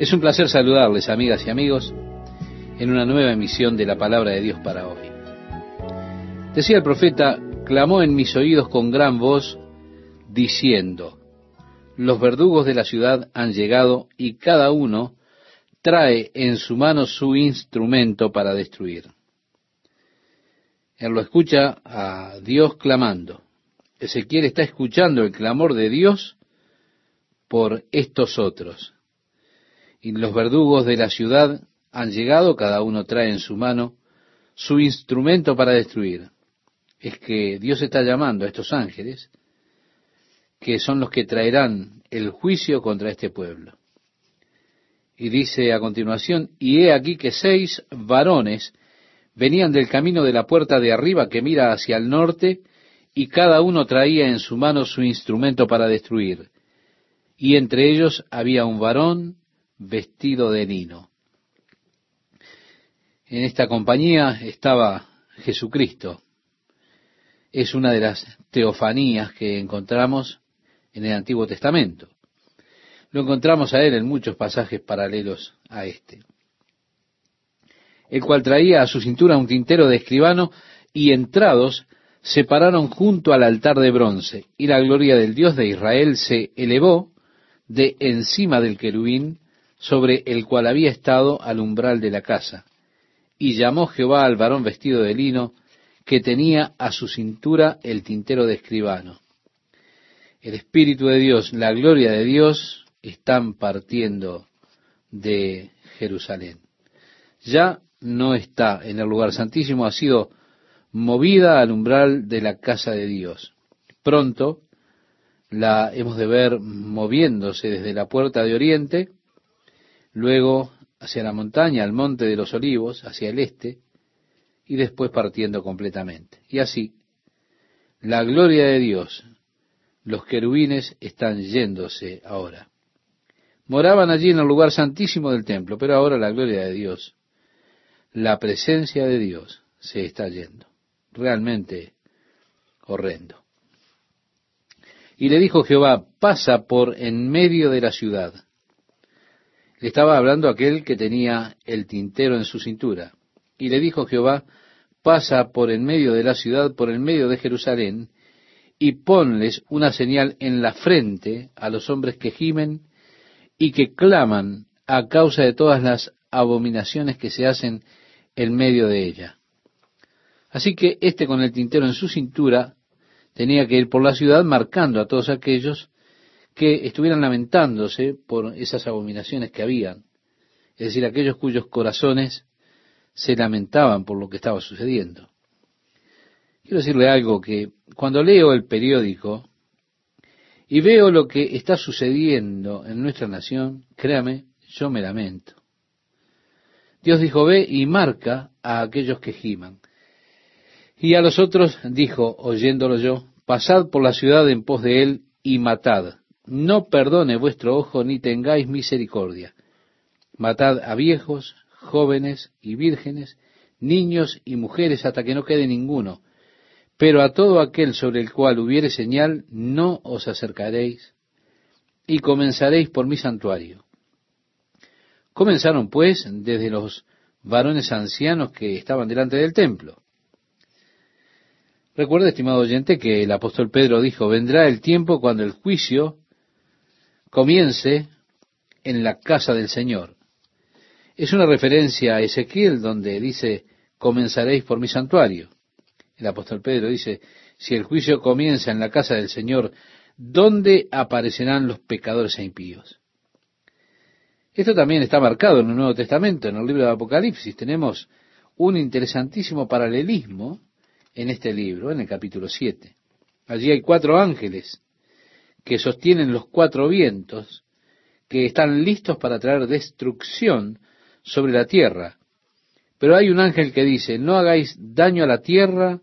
Es un placer saludarles, amigas y amigos, en una nueva emisión de la palabra de Dios para hoy. Decía el profeta, clamó en mis oídos con gran voz, diciendo, los verdugos de la ciudad han llegado y cada uno trae en su mano su instrumento para destruir. Él lo escucha a Dios clamando. Ezequiel está escuchando el clamor de Dios por estos otros. Y los verdugos de la ciudad han llegado, cada uno trae en su mano su instrumento para destruir. Es que Dios está llamando a estos ángeles, que son los que traerán el juicio contra este pueblo. Y dice a continuación, y he aquí que seis varones venían del camino de la puerta de arriba que mira hacia el norte, y cada uno traía en su mano su instrumento para destruir. Y entre ellos había un varón vestido de lino. En esta compañía estaba Jesucristo. Es una de las teofanías que encontramos en el Antiguo Testamento. Lo encontramos a él en muchos pasajes paralelos a este. El cual traía a su cintura un tintero de escribano y entrados se pararon junto al altar de bronce, y la gloria del Dios de Israel se elevó de encima del querubín sobre el cual había estado al umbral de la casa. Y llamó Jehová al varón vestido de lino, que tenía a su cintura el tintero de escribano. El Espíritu de Dios, la gloria de Dios, están partiendo de Jerusalén. Ya no está en el lugar santísimo, ha sido movida al umbral de la casa de Dios. Pronto la hemos de ver moviéndose desde la puerta de oriente, luego hacia la montaña, al monte de los olivos, hacia el este, y después partiendo completamente. Y así, la gloria de Dios, los querubines están yéndose ahora. Moraban allí en el lugar santísimo del templo, pero ahora la gloria de Dios, la presencia de Dios se está yendo realmente horrendo. Y le dijo Jehová, pasa por en medio de la ciudad. Le estaba hablando aquel que tenía el tintero en su cintura. Y le dijo Jehová, pasa por en medio de la ciudad, por en medio de Jerusalén, y ponles una señal en la frente a los hombres que gimen y que claman a causa de todas las abominaciones que se hacen en medio de ella. Así que este con el tintero en su cintura tenía que ir por la ciudad marcando a todos aquellos que estuvieran lamentándose por esas abominaciones que habían, es decir, aquellos cuyos corazones se lamentaban por lo que estaba sucediendo. Quiero decirle algo que cuando leo el periódico y veo lo que está sucediendo en nuestra nación, créame, yo me lamento. Dios dijo, ve y marca a aquellos que giman. Y a los otros dijo, oyéndolo yo, pasad por la ciudad en pos de él y matad. No perdone vuestro ojo ni tengáis misericordia. Matad a viejos, jóvenes y vírgenes, niños y mujeres hasta que no quede ninguno. Pero a todo aquel sobre el cual hubiere señal, no os acercaréis y comenzaréis por mi santuario. Comenzaron pues desde los varones ancianos que estaban delante del templo Recuerda, estimado oyente, que el apóstol Pedro dijo, vendrá el tiempo cuando el juicio comience en la casa del Señor. Es una referencia a Ezequiel donde dice, comenzaréis por mi santuario. El apóstol Pedro dice, si el juicio comienza en la casa del Señor, ¿dónde aparecerán los pecadores e impíos? Esto también está marcado en el Nuevo Testamento, en el libro de Apocalipsis. Tenemos un interesantísimo paralelismo en este libro, en el capítulo 7. Allí hay cuatro ángeles que sostienen los cuatro vientos, que están listos para traer destrucción sobre la tierra. Pero hay un ángel que dice, no hagáis daño a la tierra,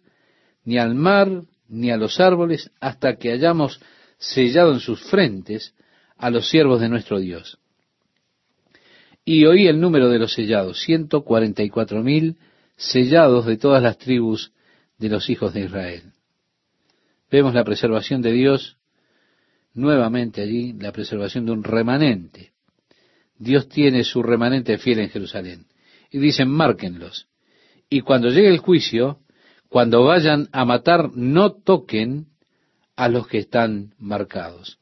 ni al mar, ni a los árboles, hasta que hayamos sellado en sus frentes a los siervos de nuestro Dios. Y oí el número de los sellados, ciento cuarenta y cuatro mil sellados de todas las tribus de los hijos de Israel. Vemos la preservación de Dios nuevamente allí, la preservación de un remanente, Dios tiene su remanente fiel en Jerusalén. Y dicen, márquenlos. Y cuando llegue el juicio, cuando vayan a matar, no toquen a los que están marcados.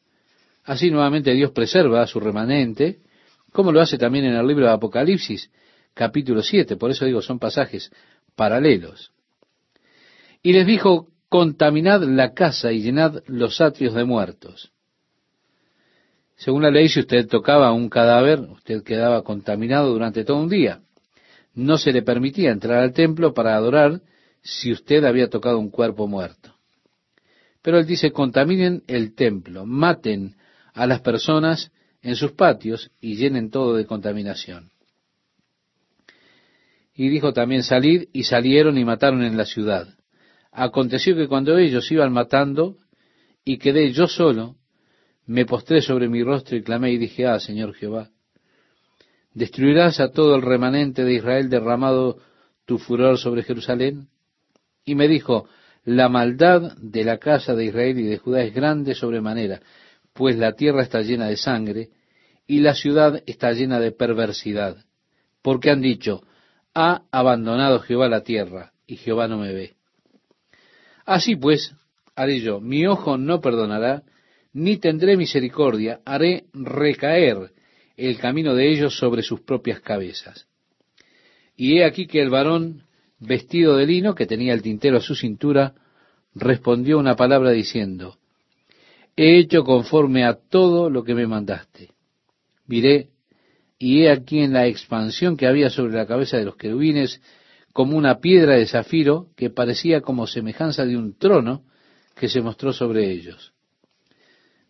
Así nuevamente Dios preserva a su remanente, como lo hace también en el libro de Apocalipsis, capítulo 7. Por eso digo, son pasajes paralelos. Y les dijo, contaminad la casa y llenad los atrios de muertos. Según la ley, si usted tocaba un cadáver, usted quedaba contaminado durante todo un día. No se le permitía entrar al templo para adorar si usted había tocado un cuerpo muerto. Pero él dice, contaminen el templo, maten a las personas en sus patios y llenen todo de contaminación. Y dijo también, salid, y salieron y mataron en la ciudad. Aconteció que cuando ellos iban matando, y quedé yo solo, me postré sobre mi rostro y clamé y dije, ah, Señor Jehová, ¿destruirás a todo el remanente de Israel derramado tu furor sobre Jerusalén? Y me dijo, la maldad de la casa de Israel y de Judá es grande sobremanera, pues la tierra está llena de sangre y la ciudad está llena de perversidad, porque han dicho, ha abandonado Jehová la tierra y Jehová no me ve. Así pues, haré yo, mi ojo no perdonará, ni tendré misericordia, haré recaer el camino de ellos sobre sus propias cabezas. Y he aquí que el varón vestido de lino, que tenía el tintero a su cintura, respondió una palabra diciendo, He hecho conforme a todo lo que me mandaste. Miré, y he aquí en la expansión que había sobre la cabeza de los querubines, como una piedra de zafiro que parecía como semejanza de un trono que se mostró sobre ellos.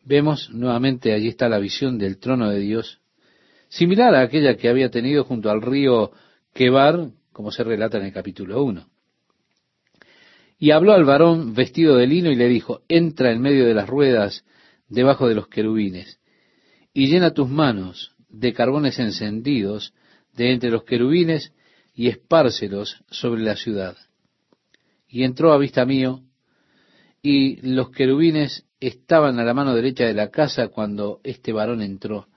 Vemos nuevamente, allí está la visión del trono de Dios, similar a aquella que había tenido junto al río Quebar, como se relata en el capítulo 1. Y habló al varón vestido de lino y le dijo, entra en medio de las ruedas debajo de los querubines, y llena tus manos de carbones encendidos de entre los querubines y espárcelos sobre la ciudad. Y entró a vista mío, y los querubines estaban a la mano derecha de la casa cuando este varón entró.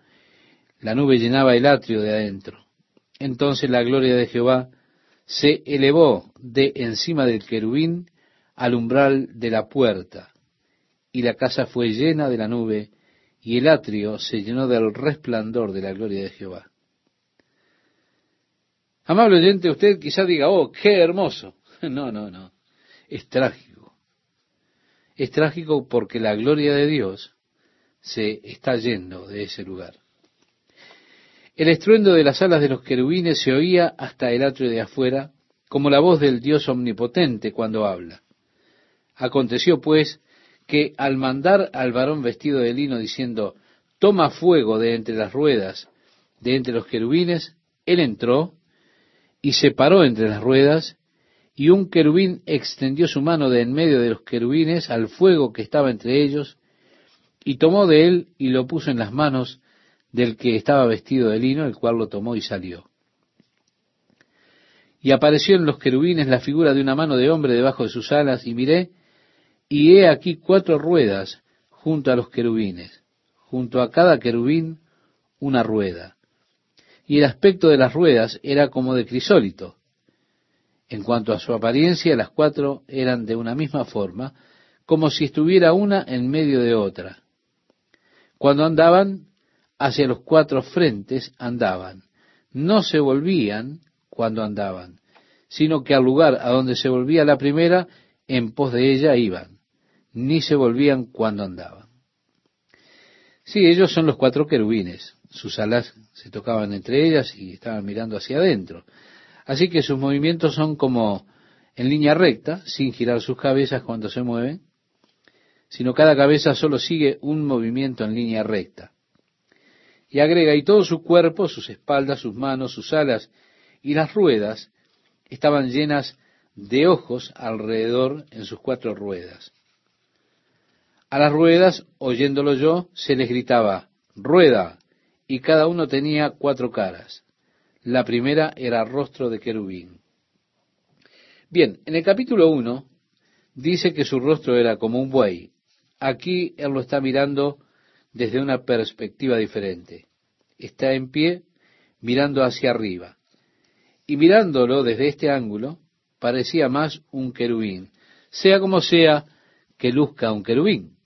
La nube llenaba el atrio de adentro. Entonces la gloria de Jehová se elevó de encima del querubín al umbral de la puerta, y la casa fue llena de la nube, y el atrio se llenó del resplandor de la gloria de Jehová. Amable oyente, usted quizá diga, oh, qué hermoso. No, no, no. Es trágico. Es trágico porque la gloria de Dios se está yendo de ese lugar. El estruendo de las alas de los querubines se oía hasta el atrio de afuera, como la voz del Dios omnipotente cuando habla. Aconteció pues que al mandar al varón vestido de lino diciendo, toma fuego de entre las ruedas, de entre los querubines, él entró y se paró entre las ruedas y un querubín extendió su mano de en medio de los querubines al fuego que estaba entre ellos, y tomó de él y lo puso en las manos del que estaba vestido de lino, el cual lo tomó y salió. Y apareció en los querubines la figura de una mano de hombre debajo de sus alas, y miré, y he aquí cuatro ruedas junto a los querubines, junto a cada querubín una rueda. Y el aspecto de las ruedas era como de crisólito, en cuanto a su apariencia, las cuatro eran de una misma forma, como si estuviera una en medio de otra. Cuando andaban, hacia los cuatro frentes andaban. No se volvían cuando andaban, sino que al lugar a donde se volvía la primera, en pos de ella iban, ni se volvían cuando andaban. Sí, ellos son los cuatro querubines. Sus alas se tocaban entre ellas y estaban mirando hacia adentro. Así que sus movimientos son como en línea recta, sin girar sus cabezas cuando se mueven, sino cada cabeza solo sigue un movimiento en línea recta. Y agrega, y todo su cuerpo, sus espaldas, sus manos, sus alas y las ruedas estaban llenas de ojos alrededor en sus cuatro ruedas. A las ruedas, oyéndolo yo, se les gritaba, rueda, y cada uno tenía cuatro caras. La primera era rostro de querubín. Bien, en el capítulo 1 dice que su rostro era como un buey. Aquí él lo está mirando desde una perspectiva diferente. está en pie mirando hacia arriba. Y mirándolo desde este ángulo, parecía más un querubín, sea como sea que luzca un querubín.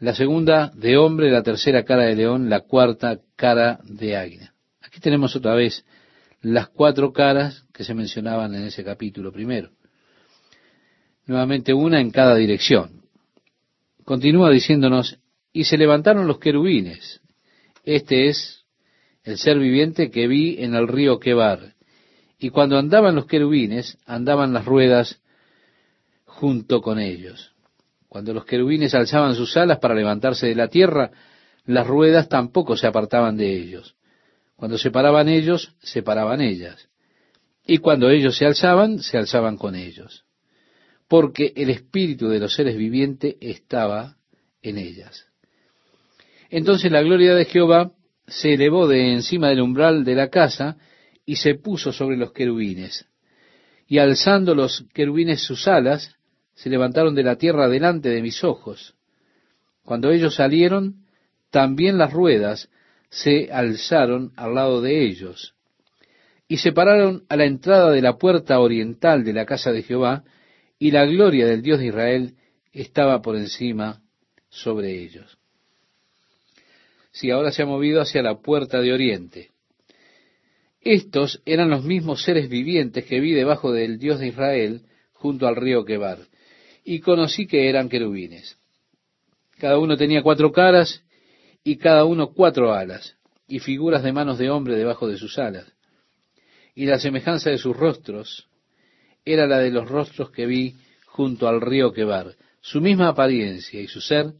La segunda de hombre, la tercera cara de león, la cuarta cara de águila. Aquí tenemos otra vez las cuatro caras que se mencionaban en ese capítulo primero. Nuevamente una en cada dirección. Continúa diciéndonos, y se levantaron los querubines. Este es el ser viviente que vi en el río Quebar. Y cuando andaban los querubines, andaban las ruedas junto con ellos. Cuando los querubines alzaban sus alas para levantarse de la tierra, las ruedas tampoco se apartaban de ellos. Cuando se paraban ellos, se paraban ellas. Y cuando ellos se alzaban, se alzaban con ellos. Porque el espíritu de los seres vivientes estaba en ellas. Entonces la gloria de Jehová se elevó de encima del umbral de la casa y se puso sobre los querubines. Y alzando los querubines sus alas, se levantaron de la tierra delante de mis ojos. Cuando ellos salieron, también las ruedas se alzaron al lado de ellos. Y se pararon a la entrada de la puerta oriental de la casa de Jehová, y la gloria del Dios de Israel estaba por encima sobre ellos. Si ahora se ha movido hacia la puerta de oriente. Estos eran los mismos seres vivientes que vi debajo del Dios de Israel junto al río Quebar y conocí que eran querubines. Cada uno tenía cuatro caras y cada uno cuatro alas, y figuras de manos de hombre debajo de sus alas. Y la semejanza de sus rostros era la de los rostros que vi junto al río Quebar. Su misma apariencia y su ser,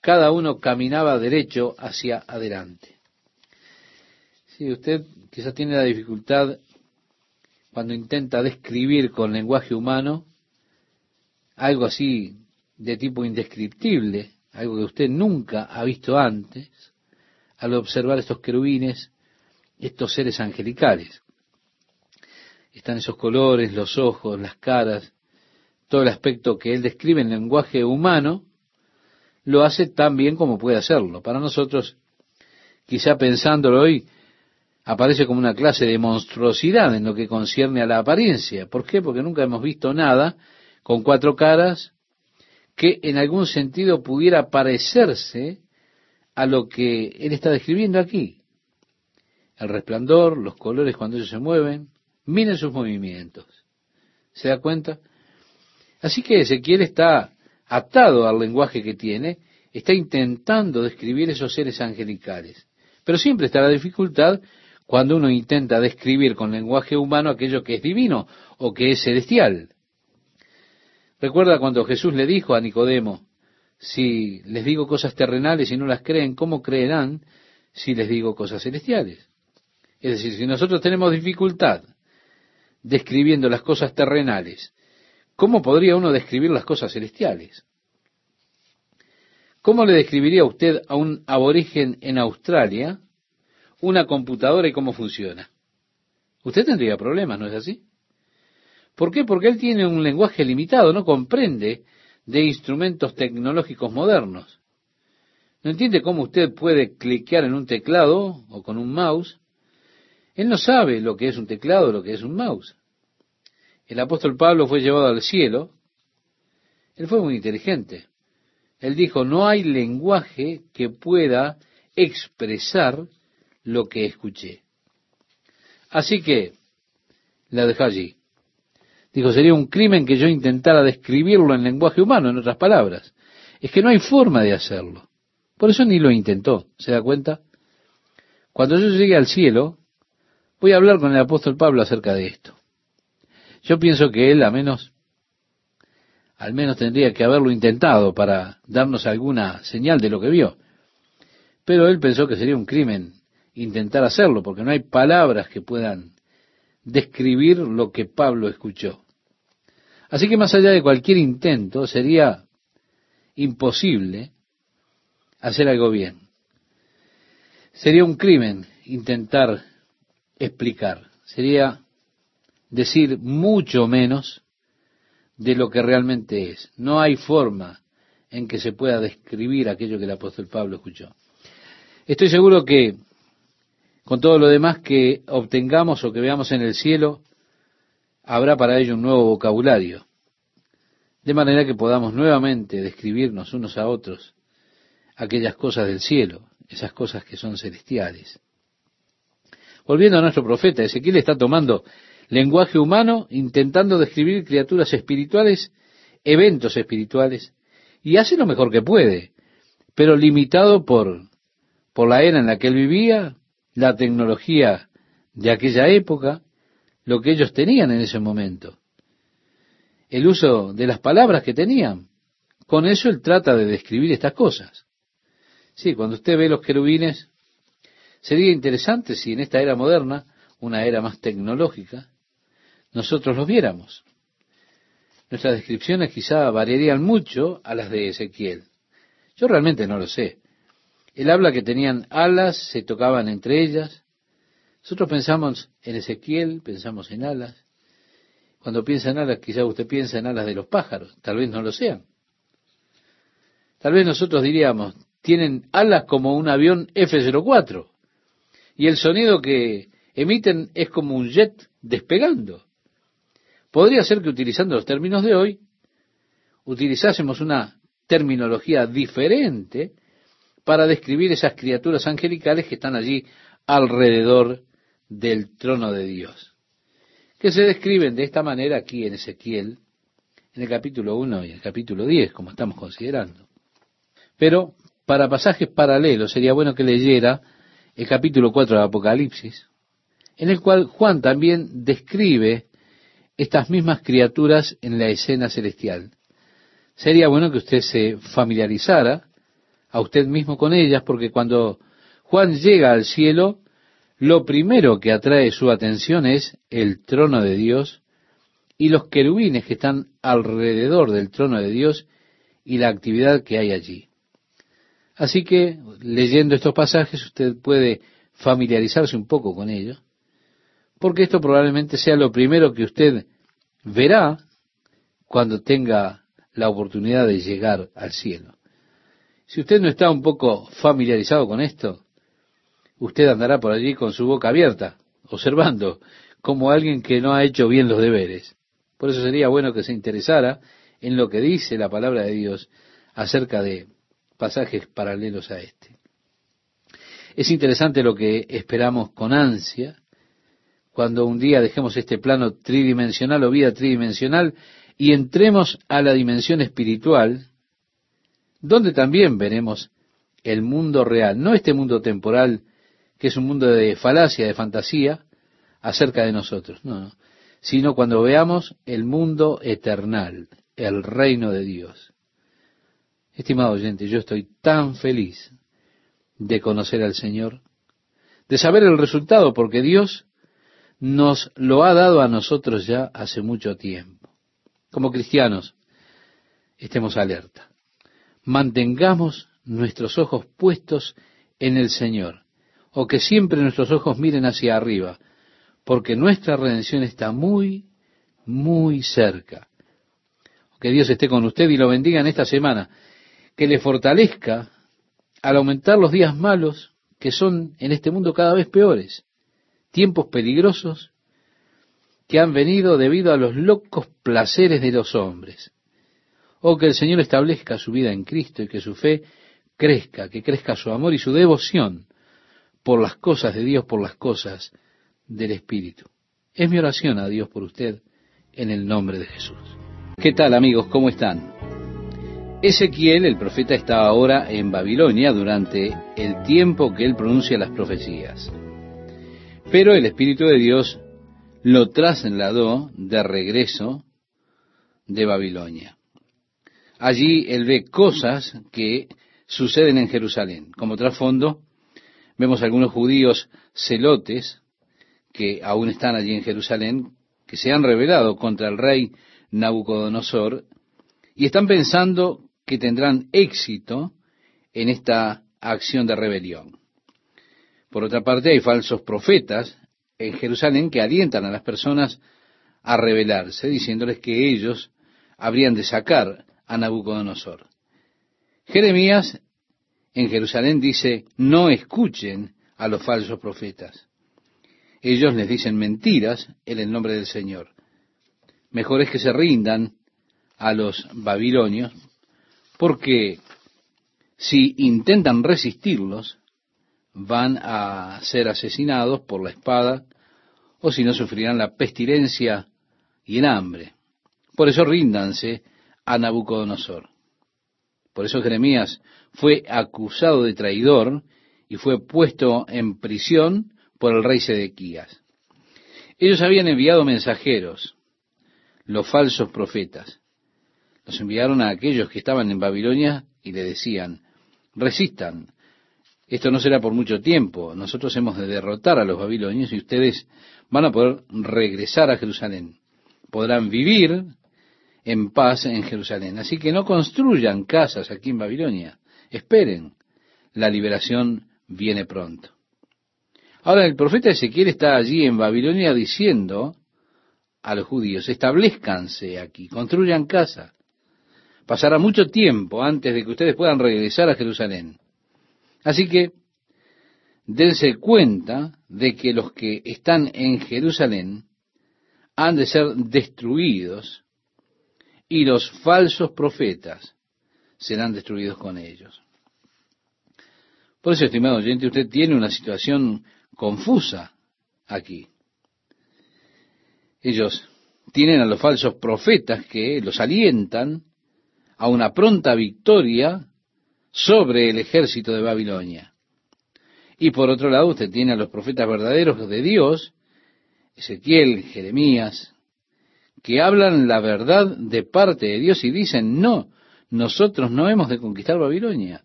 cada uno caminaba derecho hacia adelante. Si usted quizás tiene la dificultad cuando intenta describir con lenguaje humano algo así de tipo indescriptible, algo que usted nunca ha visto antes, al observar estos querubines, estos seres angelicales. Están esos colores, los ojos, las caras, todo el aspecto que él describe en lenguaje humano, lo hace tan bien como puede hacerlo. Para nosotros, quizá pensándolo hoy, aparece como una clase de monstruosidad en lo que concierne a la apariencia. ¿Por qué? Porque nunca hemos visto nada con cuatro caras que en algún sentido pudiera parecerse a lo que él está describiendo aquí. El resplandor, los colores cuando ellos se mueven, miren sus movimientos. ¿Se da cuenta? Así que Ezequiel está atado al lenguaje que tiene, está intentando describir esos seres angelicales. Pero siempre está la dificultad cuando uno intenta describir con lenguaje humano aquello que es divino o que es celestial. Recuerda cuando Jesús le dijo a Nicodemo, si les digo cosas terrenales y no las creen, ¿cómo creerán si les digo cosas celestiales? Es decir, si nosotros tenemos dificultad describiendo las cosas terrenales, ¿cómo podría uno describir las cosas celestiales? ¿Cómo le describiría usted a un aborigen en Australia una computadora y cómo funciona? Usted tendría problemas, ¿no es así? ¿Por qué? Porque él tiene un lenguaje limitado, no comprende de instrumentos tecnológicos modernos. No entiende cómo usted puede cliquear en un teclado o con un mouse. Él no sabe lo que es un teclado o lo que es un mouse. El apóstol Pablo fue llevado al cielo. Él fue muy inteligente. Él dijo, no hay lenguaje que pueda expresar lo que escuché. Así que la dejó allí. Dijo, sería un crimen que yo intentara describirlo en lenguaje humano, en otras palabras. Es que no hay forma de hacerlo. Por eso ni lo intentó. ¿Se da cuenta? Cuando yo llegue al cielo, voy a hablar con el apóstol Pablo acerca de esto. Yo pienso que él, a menos, al menos tendría que haberlo intentado para darnos alguna señal de lo que vio. Pero él pensó que sería un crimen intentar hacerlo, porque no hay palabras que puedan describir lo que Pablo escuchó. Así que más allá de cualquier intento, sería imposible hacer algo bien. Sería un crimen intentar explicar. Sería decir mucho menos de lo que realmente es. No hay forma en que se pueda describir aquello que el apóstol Pablo escuchó. Estoy seguro que con todo lo demás que obtengamos o que veamos en el cielo, habrá para ello un nuevo vocabulario, de manera que podamos nuevamente describirnos unos a otros aquellas cosas del cielo, esas cosas que son celestiales. Volviendo a nuestro profeta, Ezequiel está tomando lenguaje humano, intentando describir criaturas espirituales, eventos espirituales, y hace lo mejor que puede, pero limitado por, por la era en la que él vivía, la tecnología de aquella época, lo que ellos tenían en ese momento, el uso de las palabras que tenían. Con eso él trata de describir estas cosas. Sí, cuando usted ve los querubines, sería interesante si en esta era moderna, una era más tecnológica, nosotros los viéramos. Nuestras descripciones quizá variarían mucho a las de Ezequiel. Yo realmente no lo sé. Él habla que tenían alas, se tocaban entre ellas. Nosotros pensamos en Ezequiel, pensamos en alas. Cuando piensa en alas, quizá usted piensa en alas de los pájaros, tal vez no lo sean. Tal vez nosotros diríamos, tienen alas como un avión F-04 y el sonido que emiten es como un jet despegando. Podría ser que utilizando los términos de hoy, utilizásemos una terminología diferente para describir esas criaturas angelicales que están allí alrededor del trono de Dios, que se describen de esta manera aquí en Ezequiel, en el capítulo 1 y el capítulo 10, como estamos considerando. Pero para pasajes paralelos sería bueno que leyera el capítulo 4 de Apocalipsis, en el cual Juan también describe estas mismas criaturas en la escena celestial. Sería bueno que usted se familiarizara a usted mismo con ellas, porque cuando Juan llega al cielo, lo primero que atrae su atención es el trono de Dios y los querubines que están alrededor del trono de Dios y la actividad que hay allí. Así que, leyendo estos pasajes, usted puede familiarizarse un poco con ellos, porque esto probablemente sea lo primero que usted verá cuando tenga la oportunidad de llegar al cielo. Si usted no está un poco familiarizado con esto, usted andará por allí con su boca abierta, observando como alguien que no ha hecho bien los deberes. Por eso sería bueno que se interesara en lo que dice la palabra de Dios acerca de pasajes paralelos a este. Es interesante lo que esperamos con ansia cuando un día dejemos este plano tridimensional o vida tridimensional y entremos a la dimensión espiritual, donde también veremos el mundo real, no este mundo temporal que es un mundo de falacia, de fantasía acerca de nosotros, no, no, sino cuando veamos el mundo eternal, el reino de Dios. Estimado oyente, yo estoy tan feliz de conocer al Señor, de saber el resultado, porque Dios nos lo ha dado a nosotros ya hace mucho tiempo. Como cristianos, estemos alerta. Mantengamos nuestros ojos puestos en el Señor, o que siempre nuestros ojos miren hacia arriba, porque nuestra redención está muy, muy cerca. Que Dios esté con usted y lo bendiga en esta semana que le fortalezca al aumentar los días malos que son en este mundo cada vez peores, tiempos peligrosos que han venido debido a los locos placeres de los hombres. O que el Señor establezca su vida en Cristo y que su fe crezca, que crezca su amor y su devoción por las cosas de Dios, por las cosas del Espíritu. Es mi oración a Dios por usted en el nombre de Jesús. ¿Qué tal amigos? ¿Cómo están? Ezequiel, el profeta, está ahora en Babilonia durante el tiempo que él pronuncia las profecías. Pero el Espíritu de Dios lo trasladó de regreso de Babilonia. Allí él ve cosas que suceden en Jerusalén. Como trasfondo, vemos algunos judíos celotes que aún están allí en Jerusalén, que se han rebelado contra el rey Nabucodonosor y están pensando que tendrán éxito en esta acción de rebelión. Por otra parte, hay falsos profetas en Jerusalén que alientan a las personas a rebelarse, diciéndoles que ellos habrían de sacar a Nabucodonosor. Jeremías en Jerusalén dice, no escuchen a los falsos profetas. Ellos les dicen mentiras en el nombre del Señor. Mejor es que se rindan a los babilonios, porque si intentan resistirlos, van a ser asesinados por la espada, o si no sufrirán la pestilencia y el hambre. Por eso ríndanse a Nabucodonosor. Por eso Jeremías fue acusado de traidor y fue puesto en prisión por el rey Sedequías. Ellos habían enviado mensajeros, los falsos profetas. Los enviaron a aquellos que estaban en Babilonia y le decían, resistan, esto no será por mucho tiempo, nosotros hemos de derrotar a los babilonios y ustedes van a poder regresar a Jerusalén. Podrán vivir en paz en Jerusalén. Así que no construyan casas aquí en Babilonia. Esperen. La liberación viene pronto. Ahora el profeta Ezequiel está allí en Babilonia diciendo a los judíos, establezcanse aquí, construyan casa. Pasará mucho tiempo antes de que ustedes puedan regresar a Jerusalén. Así que dense cuenta de que los que están en Jerusalén han de ser destruidos y los falsos profetas serán destruidos con ellos. Por eso, estimado oyente, usted tiene una situación confusa aquí. Ellos tienen a los falsos profetas que los alientan a una pronta victoria sobre el ejército de Babilonia. Y por otro lado, usted tiene a los profetas verdaderos de Dios, Ezequiel, Jeremías, que hablan la verdad de parte de Dios y dicen, no, nosotros no hemos de conquistar Babilonia.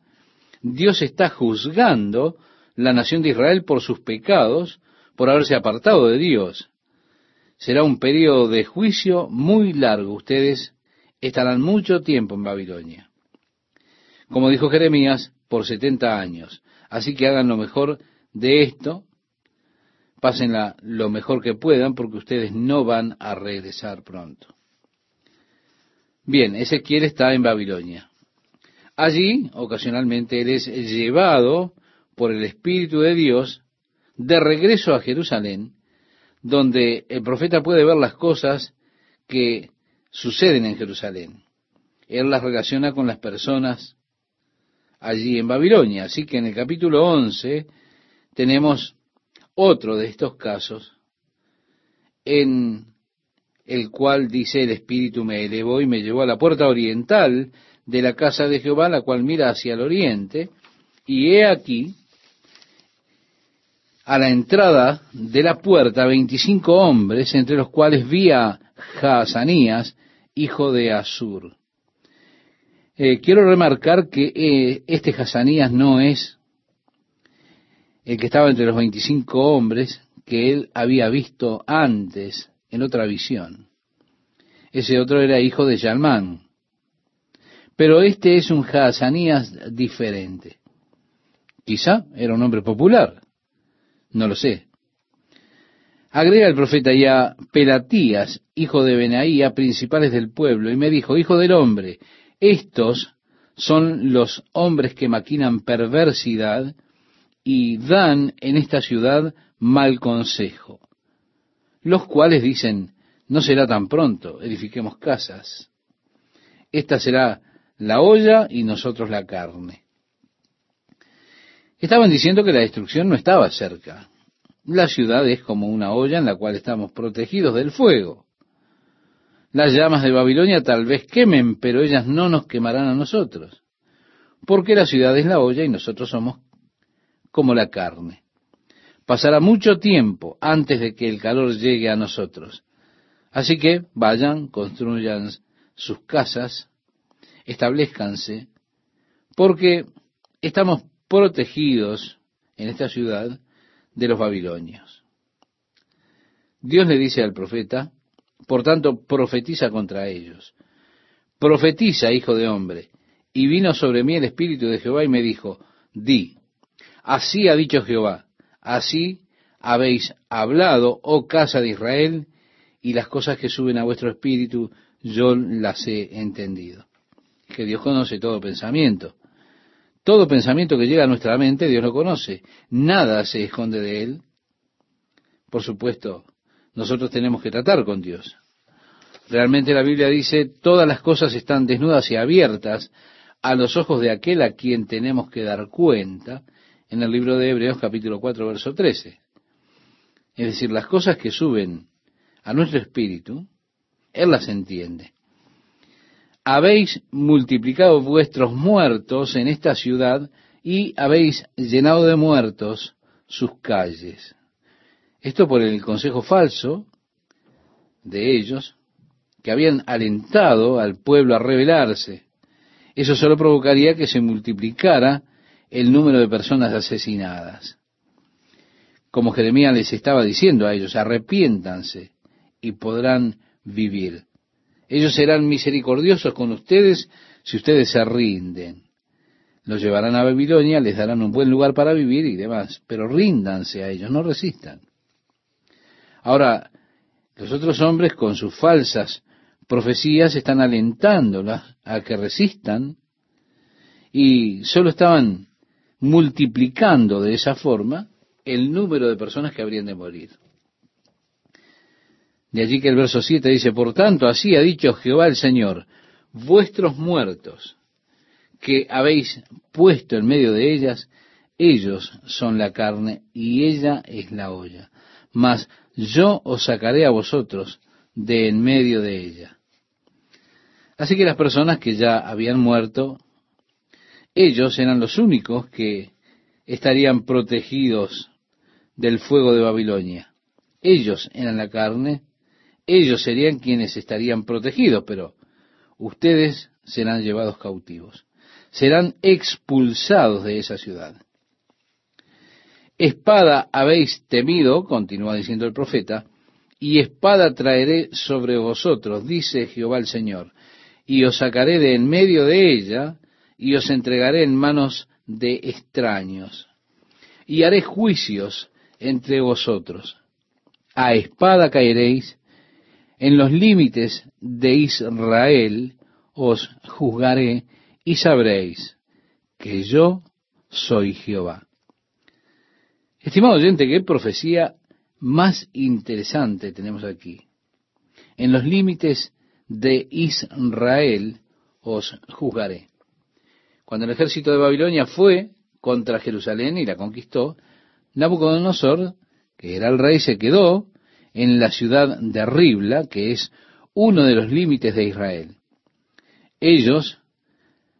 Dios está juzgando la nación de Israel por sus pecados, por haberse apartado de Dios. Será un periodo de juicio muy largo. Ustedes estarán mucho tiempo en Babilonia. Como dijo Jeremías, por setenta años. Así que hagan lo mejor de esto, pásenla lo mejor que puedan, porque ustedes no van a regresar pronto. Bien, Ezequiel está en Babilonia. Allí, ocasionalmente, él es llevado por el Espíritu de Dios de regreso a Jerusalén, donde el profeta puede ver las cosas que suceden en Jerusalén. Él las relaciona con las personas allí en Babilonia. Así que en el capítulo 11 tenemos otro de estos casos en el cual dice el Espíritu me elevó y me llevó a la puerta oriental de la casa de Jehová, la cual mira hacia el oriente, y he aquí a la entrada de la puerta veinticinco hombres, entre los cuales vi a Jaazanías, hijo de Asur. Eh, quiero remarcar que eh, este Hazanías no es el que estaba entre los 25 hombres que él había visto antes en otra visión. Ese otro era hijo de Yalmán. Pero este es un Hazanías diferente. Quizá era un hombre popular. No lo sé. Agrega el profeta ya Pelatías, hijo de Benaía, principales del pueblo, y me dijo, hijo del hombre, estos son los hombres que maquinan perversidad y dan en esta ciudad mal consejo, los cuales dicen, no será tan pronto, edifiquemos casas. Esta será la olla y nosotros la carne. Estaban diciendo que la destrucción no estaba cerca. La ciudad es como una olla en la cual estamos protegidos del fuego. Las llamas de Babilonia tal vez quemen, pero ellas no nos quemarán a nosotros, porque la ciudad es la olla y nosotros somos como la carne. Pasará mucho tiempo antes de que el calor llegue a nosotros. Así que vayan, construyan sus casas, establezcanse, porque estamos protegidos en esta ciudad de los babilonios. Dios le dice al profeta, por tanto, profetiza contra ellos. Profetiza, hijo de hombre. Y vino sobre mí el Espíritu de Jehová y me dijo, di, así ha dicho Jehová, así habéis hablado, oh casa de Israel, y las cosas que suben a vuestro espíritu, yo las he entendido. Que Dios conoce todo pensamiento. Todo pensamiento que llega a nuestra mente, Dios lo conoce. Nada se esconde de Él. Por supuesto, nosotros tenemos que tratar con Dios. Realmente la Biblia dice, todas las cosas están desnudas y abiertas a los ojos de aquel a quien tenemos que dar cuenta, en el libro de Hebreos capítulo 4, verso 13. Es decir, las cosas que suben a nuestro espíritu, Él las entiende. Habéis multiplicado vuestros muertos en esta ciudad y habéis llenado de muertos sus calles. Esto por el consejo falso de ellos, que habían alentado al pueblo a rebelarse. Eso solo provocaría que se multiplicara el número de personas asesinadas. Como Jeremías les estaba diciendo a ellos, arrepiéntanse y podrán vivir. Ellos serán misericordiosos con ustedes si ustedes se rinden. Los llevarán a Babilonia, les darán un buen lugar para vivir y demás, pero ríndanse a ellos, no resistan. Ahora, los otros hombres con sus falsas profecías están alentándolas a que resistan y solo estaban multiplicando de esa forma el número de personas que habrían de morir. De allí que el verso 7 dice, por tanto, así ha dicho Jehová el Señor, vuestros muertos que habéis puesto en medio de ellas, ellos son la carne y ella es la olla. Mas yo os sacaré a vosotros de en medio de ella. Así que las personas que ya habían muerto, ellos eran los únicos que estarían protegidos del fuego de Babilonia. Ellos eran la carne, ellos serían quienes estarían protegidos, pero ustedes serán llevados cautivos, serán expulsados de esa ciudad. Espada habéis temido, continúa diciendo el profeta, y espada traeré sobre vosotros, dice Jehová el Señor y os sacaré de en medio de ella, y os entregaré en manos de extraños, y haré juicios entre vosotros. A espada caeréis, en los límites de Israel os juzgaré, y sabréis que yo soy Jehová. Estimado oyente, qué profecía más interesante tenemos aquí. En los límites de Israel os juzgaré. Cuando el ejército de Babilonia fue contra Jerusalén y la conquistó, Nabucodonosor, que era el rey, se quedó en la ciudad de Ribla, que es uno de los límites de Israel. Ellos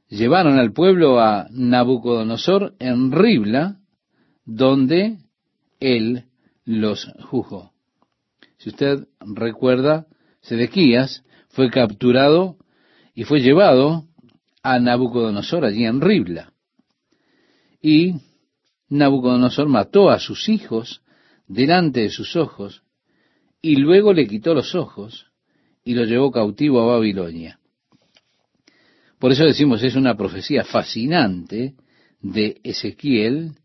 llevaron al pueblo a Nabucodonosor en Ribla, donde él los juzgó. Si usted recuerda, Sedequías fue capturado y fue llevado a Nabucodonosor allí en Ribla. Y Nabucodonosor mató a sus hijos delante de sus ojos y luego le quitó los ojos y lo llevó cautivo a Babilonia. Por eso decimos, es una profecía fascinante de Ezequiel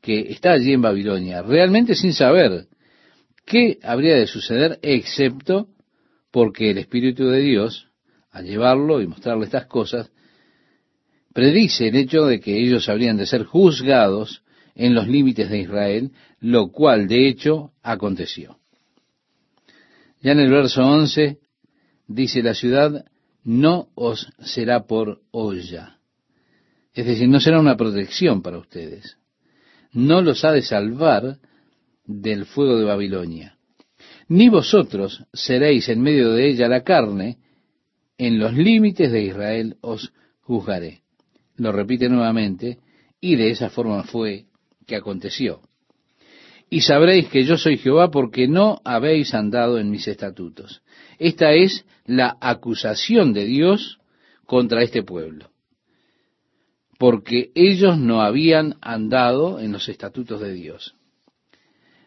que está allí en Babilonia, realmente sin saber qué habría de suceder excepto porque el Espíritu de Dios, al llevarlo y mostrarle estas cosas, predice el hecho de que ellos habrían de ser juzgados en los límites de Israel, lo cual de hecho aconteció. Ya en el verso 11 dice, la ciudad no os será por olla. Es decir, no será una protección para ustedes. No los ha de salvar del fuego de Babilonia ni vosotros seréis en medio de ella la carne, en los límites de Israel os juzgaré. Lo repite nuevamente, y de esa forma fue que aconteció. Y sabréis que yo soy Jehová porque no habéis andado en mis estatutos. Esta es la acusación de Dios contra este pueblo. Porque ellos no habían andado en los estatutos de Dios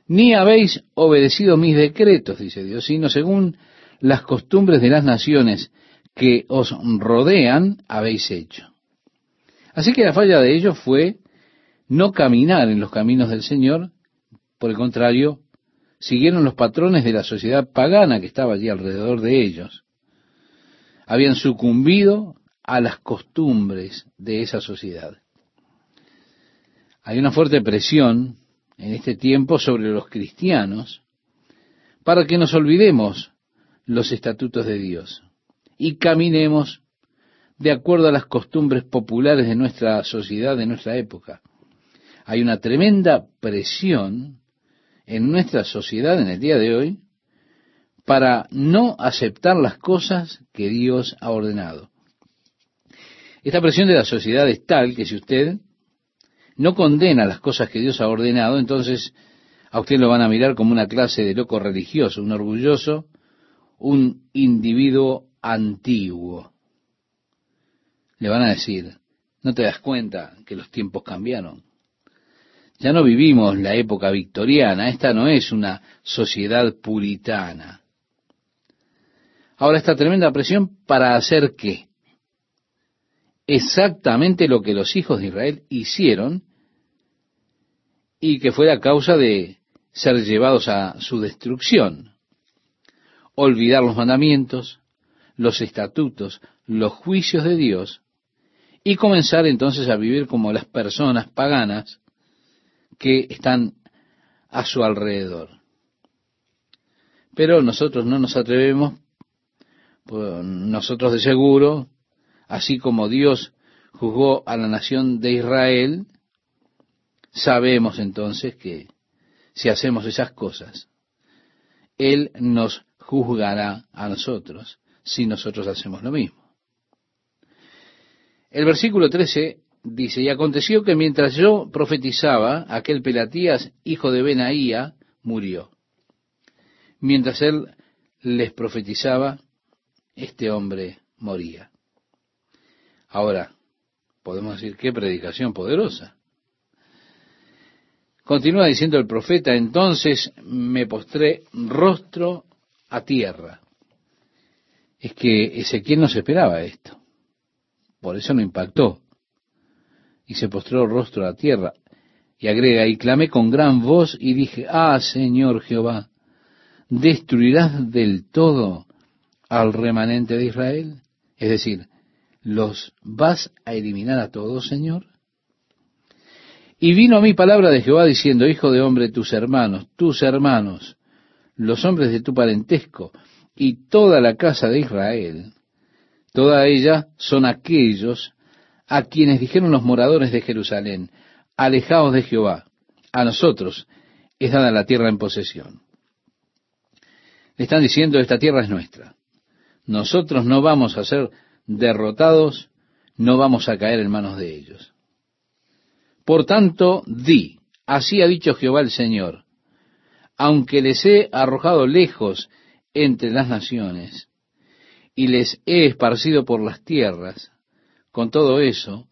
ni habéis obedecido mis decretos, dice Dios, sino según las costumbres de las naciones que os rodean habéis hecho. Así que la falla de ellos fue no caminar en los caminos del Señor, por el contrario, siguieron los patrones de la sociedad pagana que estaba allí alrededor de ellos. Habían sucumbido a las costumbres de esa sociedad. Hay una fuerte presión en este tiempo sobre los cristianos para que nos olvidemos los estatutos de Dios y caminemos de acuerdo a las costumbres populares de nuestra sociedad, de nuestra época. Hay una tremenda presión en nuestra sociedad en el día de hoy para no aceptar las cosas que Dios ha ordenado. Esta presión de la sociedad es tal que si usted no condena las cosas que Dios ha ordenado, entonces a usted lo van a mirar como una clase de loco religioso, un orgulloso, un individuo antiguo. Le van a decir, ¿no te das cuenta que los tiempos cambiaron? Ya no vivimos la época victoriana, esta no es una sociedad puritana. Ahora esta tremenda presión para hacer qué? Exactamente lo que los hijos de Israel hicieron y que fue la causa de ser llevados a su destrucción. Olvidar los mandamientos, los estatutos, los juicios de Dios y comenzar entonces a vivir como las personas paganas que están a su alrededor. Pero nosotros no nos atrevemos, pues nosotros de seguro, así como Dios juzgó a la nación de Israel, sabemos entonces que si hacemos esas cosas, Él nos juzgará a nosotros si nosotros hacemos lo mismo. El versículo 13 dice, y aconteció que mientras yo profetizaba, aquel Pelatías, hijo de Benaía, murió. Mientras él les profetizaba, este hombre moría. Ahora, podemos decir, qué predicación poderosa. Continúa diciendo el profeta, entonces me postré rostro a tierra. Es que Ezequiel no se esperaba esto. Por eso no impactó y se postró rostro a la tierra. Y agrega, y clamé con gran voz y dije, ah, Señor Jehová, ¿destruirás del todo al remanente de Israel? Es decir, ¿los vas a eliminar a todos, Señor? Y vino a mí palabra de Jehová diciendo, Hijo de hombre, tus hermanos, tus hermanos, los hombres de tu parentesco y toda la casa de Israel, toda ella son aquellos a quienes dijeron los moradores de Jerusalén, alejaos de Jehová, a nosotros es dada la tierra en posesión. Le están diciendo, esta tierra es nuestra. Nosotros no vamos a ser derrotados, no vamos a caer en manos de ellos. Por tanto, di, así ha dicho Jehová el Señor, aunque les he arrojado lejos entre las naciones, y les he esparcido por las tierras, con todo eso,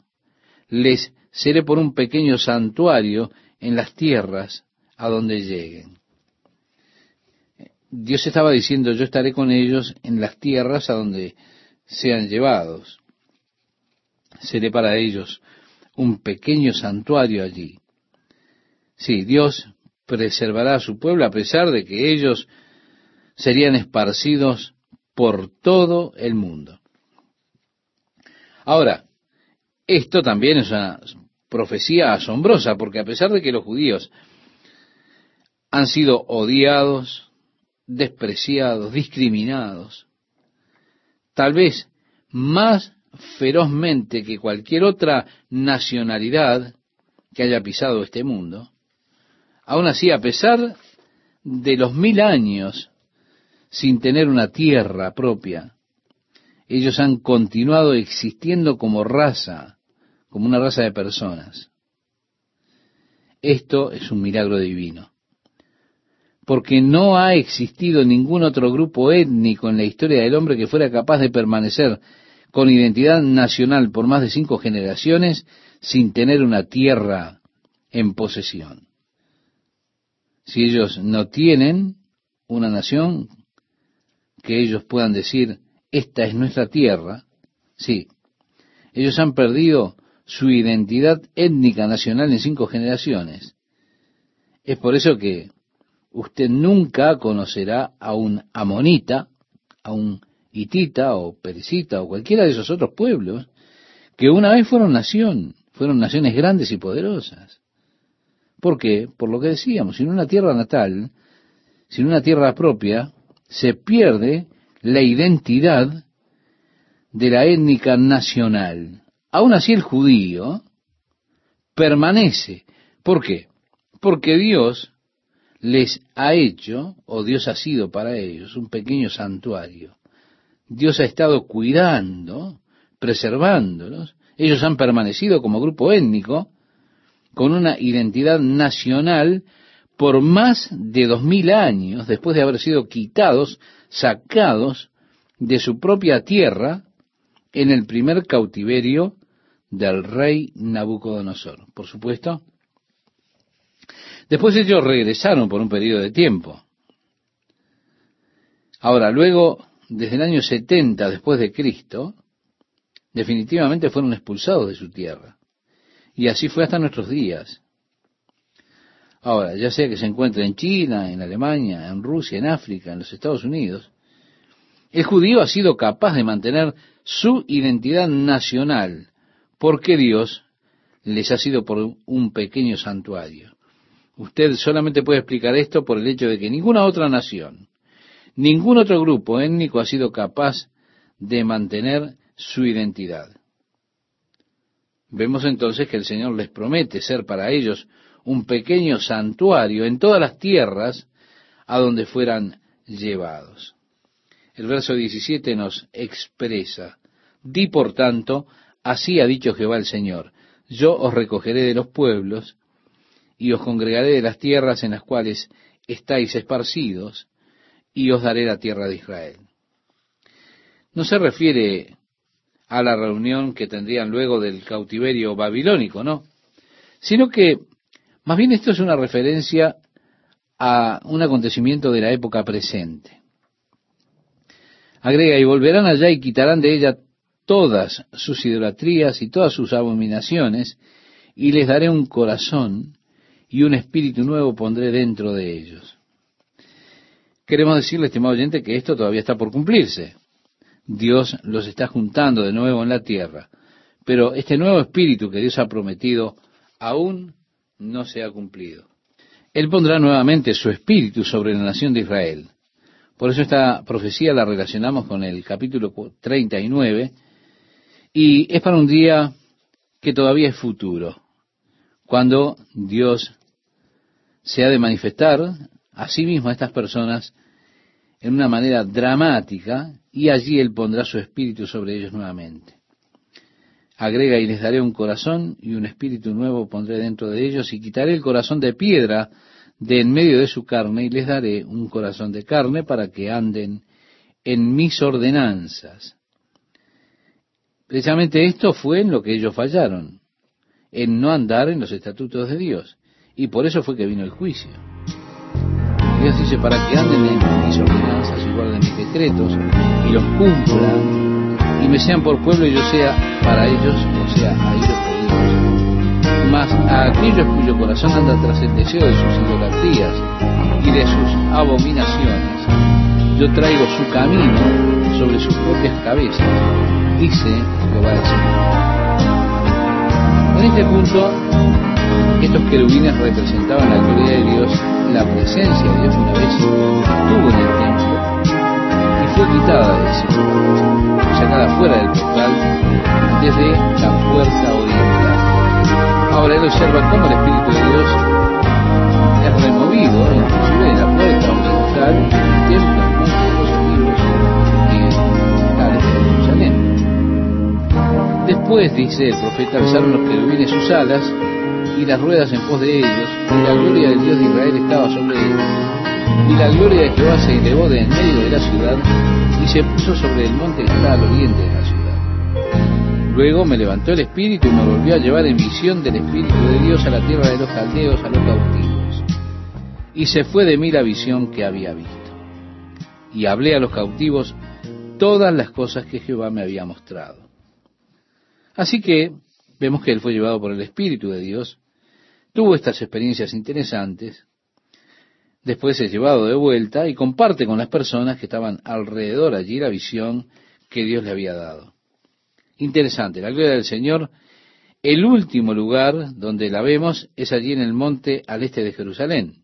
les seré por un pequeño santuario en las tierras a donde lleguen. Dios estaba diciendo, yo estaré con ellos en las tierras a donde sean llevados. Seré para ellos un pequeño santuario allí. Sí, Dios preservará a su pueblo a pesar de que ellos serían esparcidos por todo el mundo. Ahora, esto también es una profecía asombrosa, porque a pesar de que los judíos han sido odiados, despreciados, discriminados, tal vez más ferozmente que cualquier otra nacionalidad que haya pisado este mundo, aún así, a pesar de los mil años sin tener una tierra propia, ellos han continuado existiendo como raza, como una raza de personas. Esto es un milagro divino, porque no ha existido ningún otro grupo étnico en la historia del hombre que fuera capaz de permanecer con identidad nacional por más de cinco generaciones sin tener una tierra en posesión. Si ellos no tienen una nación que ellos puedan decir, esta es nuestra tierra, sí, ellos han perdido su identidad étnica nacional en cinco generaciones. Es por eso que usted nunca conocerá a un amonita, a un hitita o perecita o cualquiera de esos otros pueblos que una vez fueron nación, fueron naciones grandes y poderosas. ¿Por qué? Por lo que decíamos, sin una tierra natal, sin una tierra propia, se pierde la identidad de la étnica nacional. Aún así el judío permanece. ¿Por qué? Porque Dios les ha hecho, o Dios ha sido para ellos, un pequeño santuario. Dios ha estado cuidando, preservándolos. Ellos han permanecido como grupo étnico con una identidad nacional por más de dos mil años después de haber sido quitados, sacados de su propia tierra en el primer cautiverio del rey Nabucodonosor. Por supuesto, Después ellos regresaron por un periodo de tiempo. Ahora, luego, desde el año 70 después de Cristo, definitivamente fueron expulsados de su tierra. Y así fue hasta nuestros días. Ahora, ya sea que se encuentre en China, en Alemania, en Rusia, en África, en los Estados Unidos, el judío ha sido capaz de mantener su identidad nacional, porque Dios les ha sido por un pequeño santuario. Usted solamente puede explicar esto por el hecho de que ninguna otra nación, ningún otro grupo étnico ha sido capaz de mantener su identidad. Vemos entonces que el Señor les promete ser para ellos un pequeño santuario en todas las tierras a donde fueran llevados. El verso 17 nos expresa, di por tanto, así ha dicho Jehová el Señor, yo os recogeré de los pueblos y os congregaré de las tierras en las cuales estáis esparcidos, y os daré la tierra de Israel. No se refiere a la reunión que tendrían luego del cautiverio babilónico, no, sino que más bien esto es una referencia a un acontecimiento de la época presente. Agrega, y volverán allá y quitarán de ella todas sus idolatrías y todas sus abominaciones, y les daré un corazón y un espíritu nuevo pondré dentro de ellos. Queremos decirle, estimado oyente, que esto todavía está por cumplirse. Dios los está juntando de nuevo en la tierra, pero este nuevo espíritu que Dios ha prometido aún no se ha cumplido. Él pondrá nuevamente su espíritu sobre la nación de Israel. Por eso esta profecía la relacionamos con el capítulo 39 y es para un día que todavía es futuro, cuando Dios se ha de manifestar a sí mismo a estas personas en una manera dramática y allí Él pondrá su espíritu sobre ellos nuevamente. Agrega y les daré un corazón y un espíritu nuevo pondré dentro de ellos y quitaré el corazón de piedra de en medio de su carne y les daré un corazón de carne para que anden en mis ordenanzas. Precisamente esto fue en lo que ellos fallaron, en no andar en los estatutos de Dios. Y por eso fue que vino el juicio. Dios dice, para que anden en mis ordenanzas y guarden mis decretos y los cumplan y me sean por pueblo y yo sea para ellos, o sea, a ellos por Dios. Mas a aquellos cuyo corazón anda tras el deseo de sus idolatrías y de sus abominaciones, yo traigo su camino sobre sus propias cabezas, dice Jehová del Señor. En este punto estos querubines representaban la gloria de Dios, la presencia de Dios una vez estuvo en el templo y fue quitada de lugar, sacada fuera del portal desde la puerta oriental. Ahora él observa cómo el Espíritu de Dios es removido, inclusive de la puerta oriental del templo. Después, dice el profeta, alzaron los querubines sus alas y las ruedas en pos de ellos, y la gloria del Dios de Israel estaba sobre ellos. Y la gloria de Jehová se elevó de en medio de la ciudad y se puso sobre el monte que está al oriente de la ciudad. Luego me levantó el espíritu y me volvió a llevar en visión del espíritu de Dios a la tierra de los caldeos, a los cautivos. Y se fue de mí la visión que había visto. Y hablé a los cautivos todas las cosas que Jehová me había mostrado. Así que vemos que él fue llevado por el Espíritu de Dios tuvo estas experiencias interesantes, después es llevado de vuelta y comparte con las personas que estaban alrededor allí la visión que Dios le había dado. Interesante, la gloria del Señor El último lugar donde la vemos es allí en el monte al este de Jerusalén.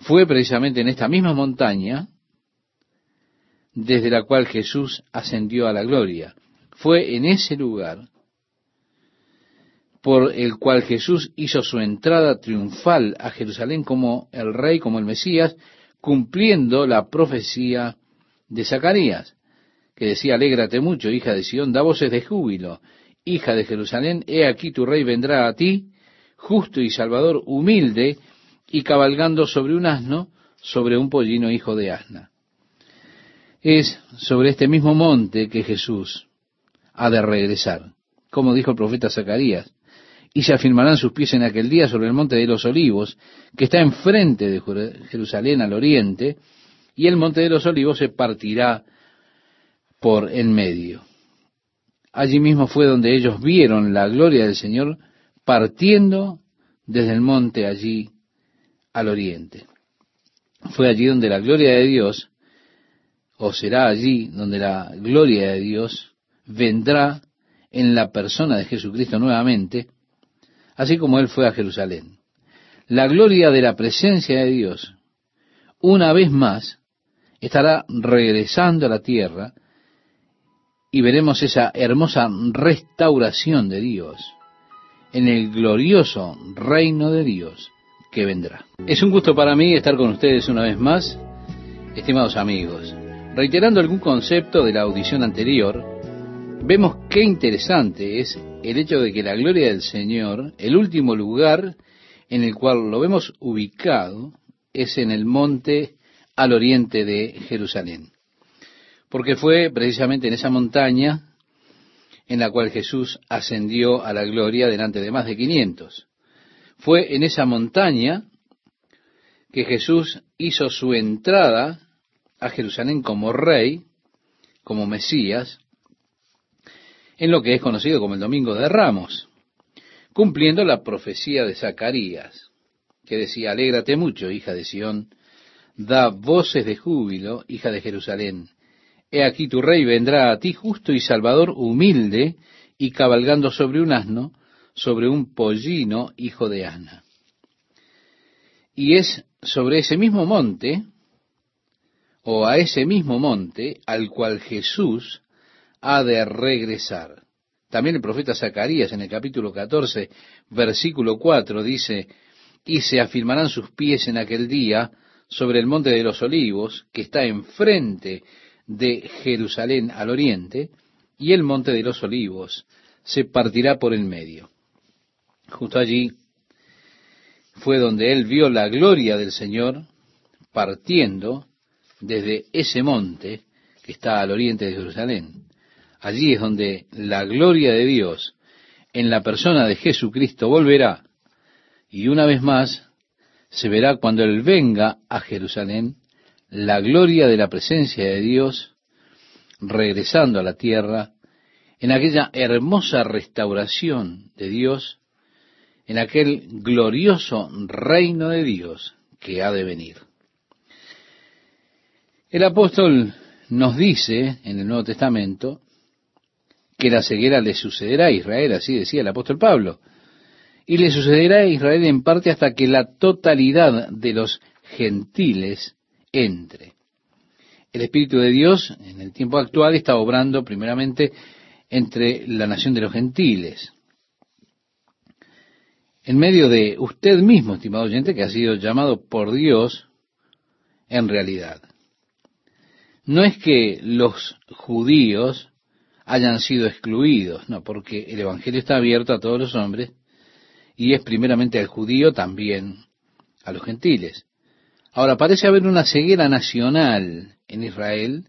Fue precisamente en esta misma montaña desde la cual Jesús ascendió a la gloria. Fue en ese lugar por el cual Jesús hizo su entrada triunfal a Jerusalén como el rey, como el Mesías, cumpliendo la profecía de Zacarías, que decía, alégrate mucho, hija de Sión, da voces de júbilo, hija de Jerusalén, he aquí tu rey vendrá a ti, justo y salvador, humilde, y cabalgando sobre un asno, sobre un pollino hijo de asna. Es sobre este mismo monte que Jesús ha de regresar, como dijo el profeta Zacarías, y se afirmarán sus pies en aquel día sobre el monte de los olivos, que está enfrente de Jerusalén al oriente, y el monte de los olivos se partirá por en medio. Allí mismo fue donde ellos vieron la gloria del Señor partiendo desde el monte allí al oriente. Fue allí donde la gloria de Dios, o será allí donde la gloria de Dios vendrá en la persona de Jesucristo nuevamente, así como Él fue a Jerusalén. La gloria de la presencia de Dios, una vez más, estará regresando a la tierra y veremos esa hermosa restauración de Dios en el glorioso reino de Dios que vendrá. Es un gusto para mí estar con ustedes una vez más, estimados amigos. Reiterando algún concepto de la audición anterior, vemos qué interesante es el hecho de que la gloria del Señor, el último lugar en el cual lo vemos ubicado, es en el monte al oriente de Jerusalén. Porque fue precisamente en esa montaña en la cual Jesús ascendió a la gloria delante de más de 500. Fue en esa montaña que Jesús hizo su entrada a Jerusalén como rey, como Mesías, en lo que es conocido como el Domingo de Ramos, cumpliendo la profecía de Zacarías, que decía, alégrate mucho, hija de Sión, da voces de júbilo, hija de Jerusalén. He aquí tu rey vendrá a ti justo y salvador, humilde, y cabalgando sobre un asno, sobre un pollino, hijo de Ana. Y es sobre ese mismo monte, o a ese mismo monte, al cual Jesús ha de regresar. También el profeta Zacarías en el capítulo 14, versículo 4 dice, y se afirmarán sus pies en aquel día sobre el monte de los olivos, que está enfrente de Jerusalén al oriente, y el monte de los olivos se partirá por el medio. Justo allí fue donde él vio la gloria del Señor partiendo desde ese monte que está al oriente de Jerusalén. Allí es donde la gloria de Dios en la persona de Jesucristo volverá y una vez más se verá cuando Él venga a Jerusalén la gloria de la presencia de Dios regresando a la tierra en aquella hermosa restauración de Dios, en aquel glorioso reino de Dios que ha de venir. El apóstol nos dice en el Nuevo Testamento que la ceguera le sucederá a Israel, así decía el apóstol Pablo, y le sucederá a Israel en parte hasta que la totalidad de los gentiles entre. El Espíritu de Dios en el tiempo actual está obrando primeramente entre la nación de los gentiles. En medio de usted mismo, estimado oyente, que ha sido llamado por Dios en realidad. No es que los judíos hayan sido excluidos, no, porque el Evangelio está abierto a todos los hombres y es primeramente al judío, también a los gentiles. Ahora, parece haber una ceguera nacional en Israel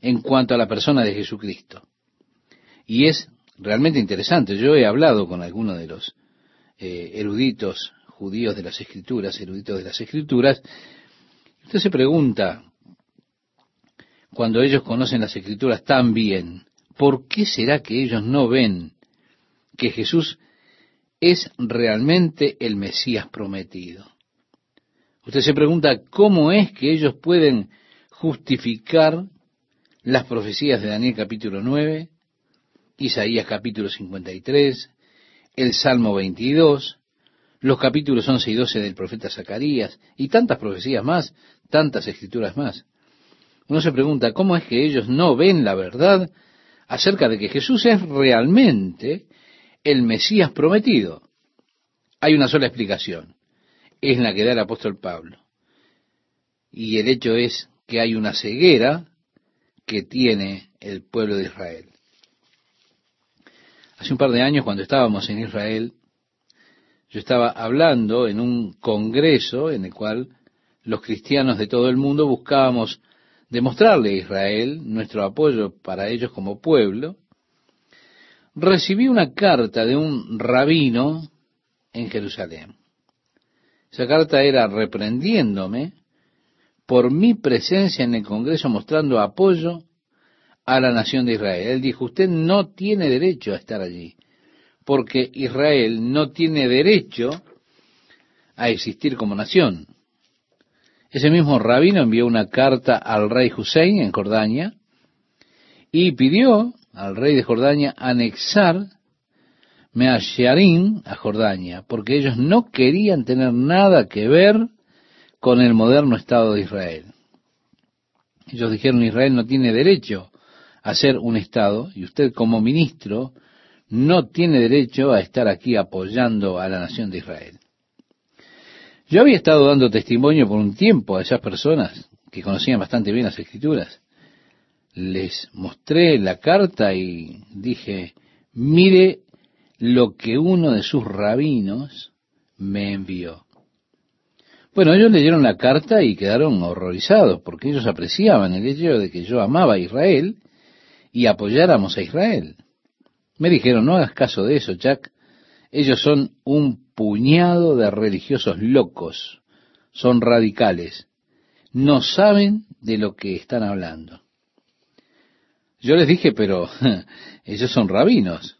en cuanto a la persona de Jesucristo. Y es realmente interesante. Yo he hablado con algunos de los eh, eruditos judíos de las escrituras, eruditos de las escrituras. Usted se pregunta, cuando ellos conocen las escrituras tan bien, ¿por qué será que ellos no ven que Jesús es realmente el Mesías prometido? Usted se pregunta, ¿cómo es que ellos pueden justificar las profecías de Daniel capítulo 9 Isaías capítulo 53, el Salmo 22, los capítulos 11 y 12 del profeta Zacarías y tantas profecías más, tantas escrituras más. Uno se pregunta, ¿cómo es que ellos no ven la verdad acerca de que Jesús es realmente el Mesías prometido? Hay una sola explicación, es la que da el apóstol Pablo. Y el hecho es que hay una ceguera que tiene el pueblo de Israel. Hace un par de años, cuando estábamos en Israel, yo estaba hablando en un congreso en el cual los cristianos de todo el mundo buscábamos demostrarle a Israel nuestro apoyo para ellos como pueblo. Recibí una carta de un rabino en Jerusalén. Esa carta era reprendiéndome por mi presencia en el Congreso mostrando apoyo a la nación de Israel. Él dijo, usted no tiene derecho a estar allí, porque Israel no tiene derecho a existir como nación. Ese mismo rabino envió una carta al rey Hussein en Jordania y pidió al rey de Jordania anexar Measharim a Jordania, porque ellos no querían tener nada que ver con el moderno Estado de Israel. Ellos dijeron, Israel no tiene derecho a ser un Estado y usted como ministro no tiene derecho a estar aquí apoyando a la nación de Israel. Yo había estado dando testimonio por un tiempo a esas personas que conocían bastante bien las escrituras. Les mostré la carta y dije, mire lo que uno de sus rabinos me envió. Bueno, ellos leyeron la carta y quedaron horrorizados porque ellos apreciaban el hecho de que yo amaba a Israel y apoyáramos a Israel. Me dijeron, no hagas caso de eso, Jack. Ellos son un puñado de religiosos locos, son radicales, no saben de lo que están hablando. Yo les dije, pero ellos son rabinos.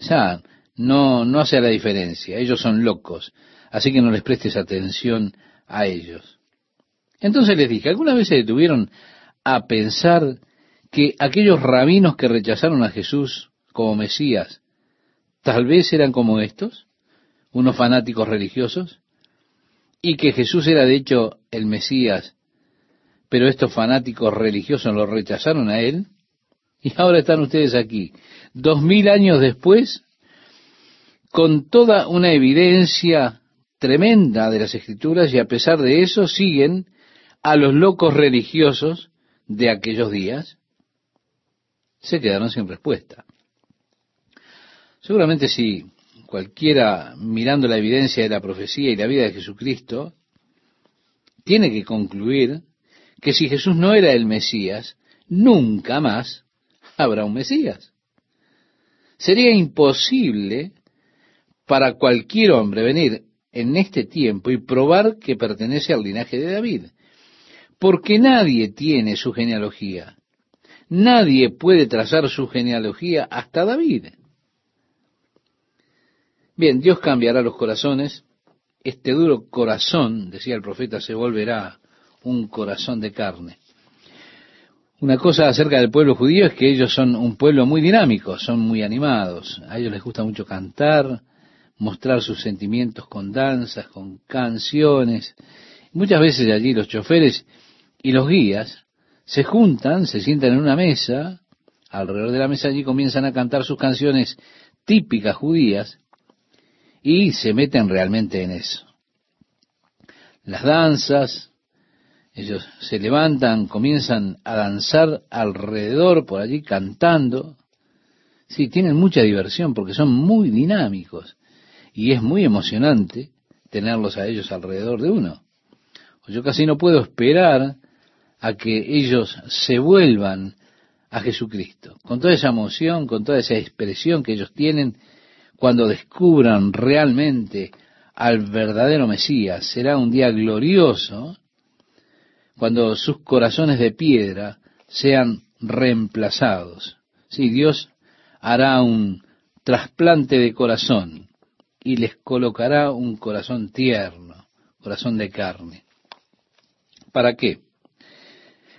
Ya, no, no hace la diferencia, ellos son locos. Así que no les prestes atención a ellos. Entonces les dije, ¿alguna vez se detuvieron a pensar que aquellos rabinos que rechazaron a Jesús como Mesías, tal vez eran como estos, unos fanáticos religiosos, y que Jesús era de hecho el Mesías, pero estos fanáticos religiosos lo rechazaron a él, y ahora están ustedes aquí, dos mil años después, con toda una evidencia tremenda de las escrituras y a pesar de eso siguen a los locos religiosos de aquellos días, se quedaron sin respuesta. Seguramente si cualquiera mirando la evidencia de la profecía y la vida de Jesucristo, tiene que concluir que si Jesús no era el Mesías, nunca más habrá un Mesías. Sería imposible para cualquier hombre venir en este tiempo y probar que pertenece al linaje de David. Porque nadie tiene su genealogía. Nadie puede trazar su genealogía hasta David. Bien, Dios cambiará los corazones. Este duro corazón, decía el profeta, se volverá un corazón de carne. Una cosa acerca del pueblo judío es que ellos son un pueblo muy dinámico, son muy animados. A ellos les gusta mucho cantar, mostrar sus sentimientos con danzas, con canciones. Muchas veces allí los choferes y los guías se juntan, se sientan en una mesa, alrededor de la mesa allí comienzan a cantar sus canciones típicas judías y se meten realmente en eso. Las danzas, ellos se levantan, comienzan a danzar alrededor por allí cantando. Sí, tienen mucha diversión porque son muy dinámicos y es muy emocionante tenerlos a ellos alrededor de uno. Yo casi no puedo esperar a que ellos se vuelvan a Jesucristo, con toda esa emoción, con toda esa expresión que ellos tienen cuando descubran realmente al verdadero Mesías. Será un día glorioso cuando sus corazones de piedra sean reemplazados. Sí, Dios hará un trasplante de corazón y les colocará un corazón tierno, corazón de carne. ¿Para qué?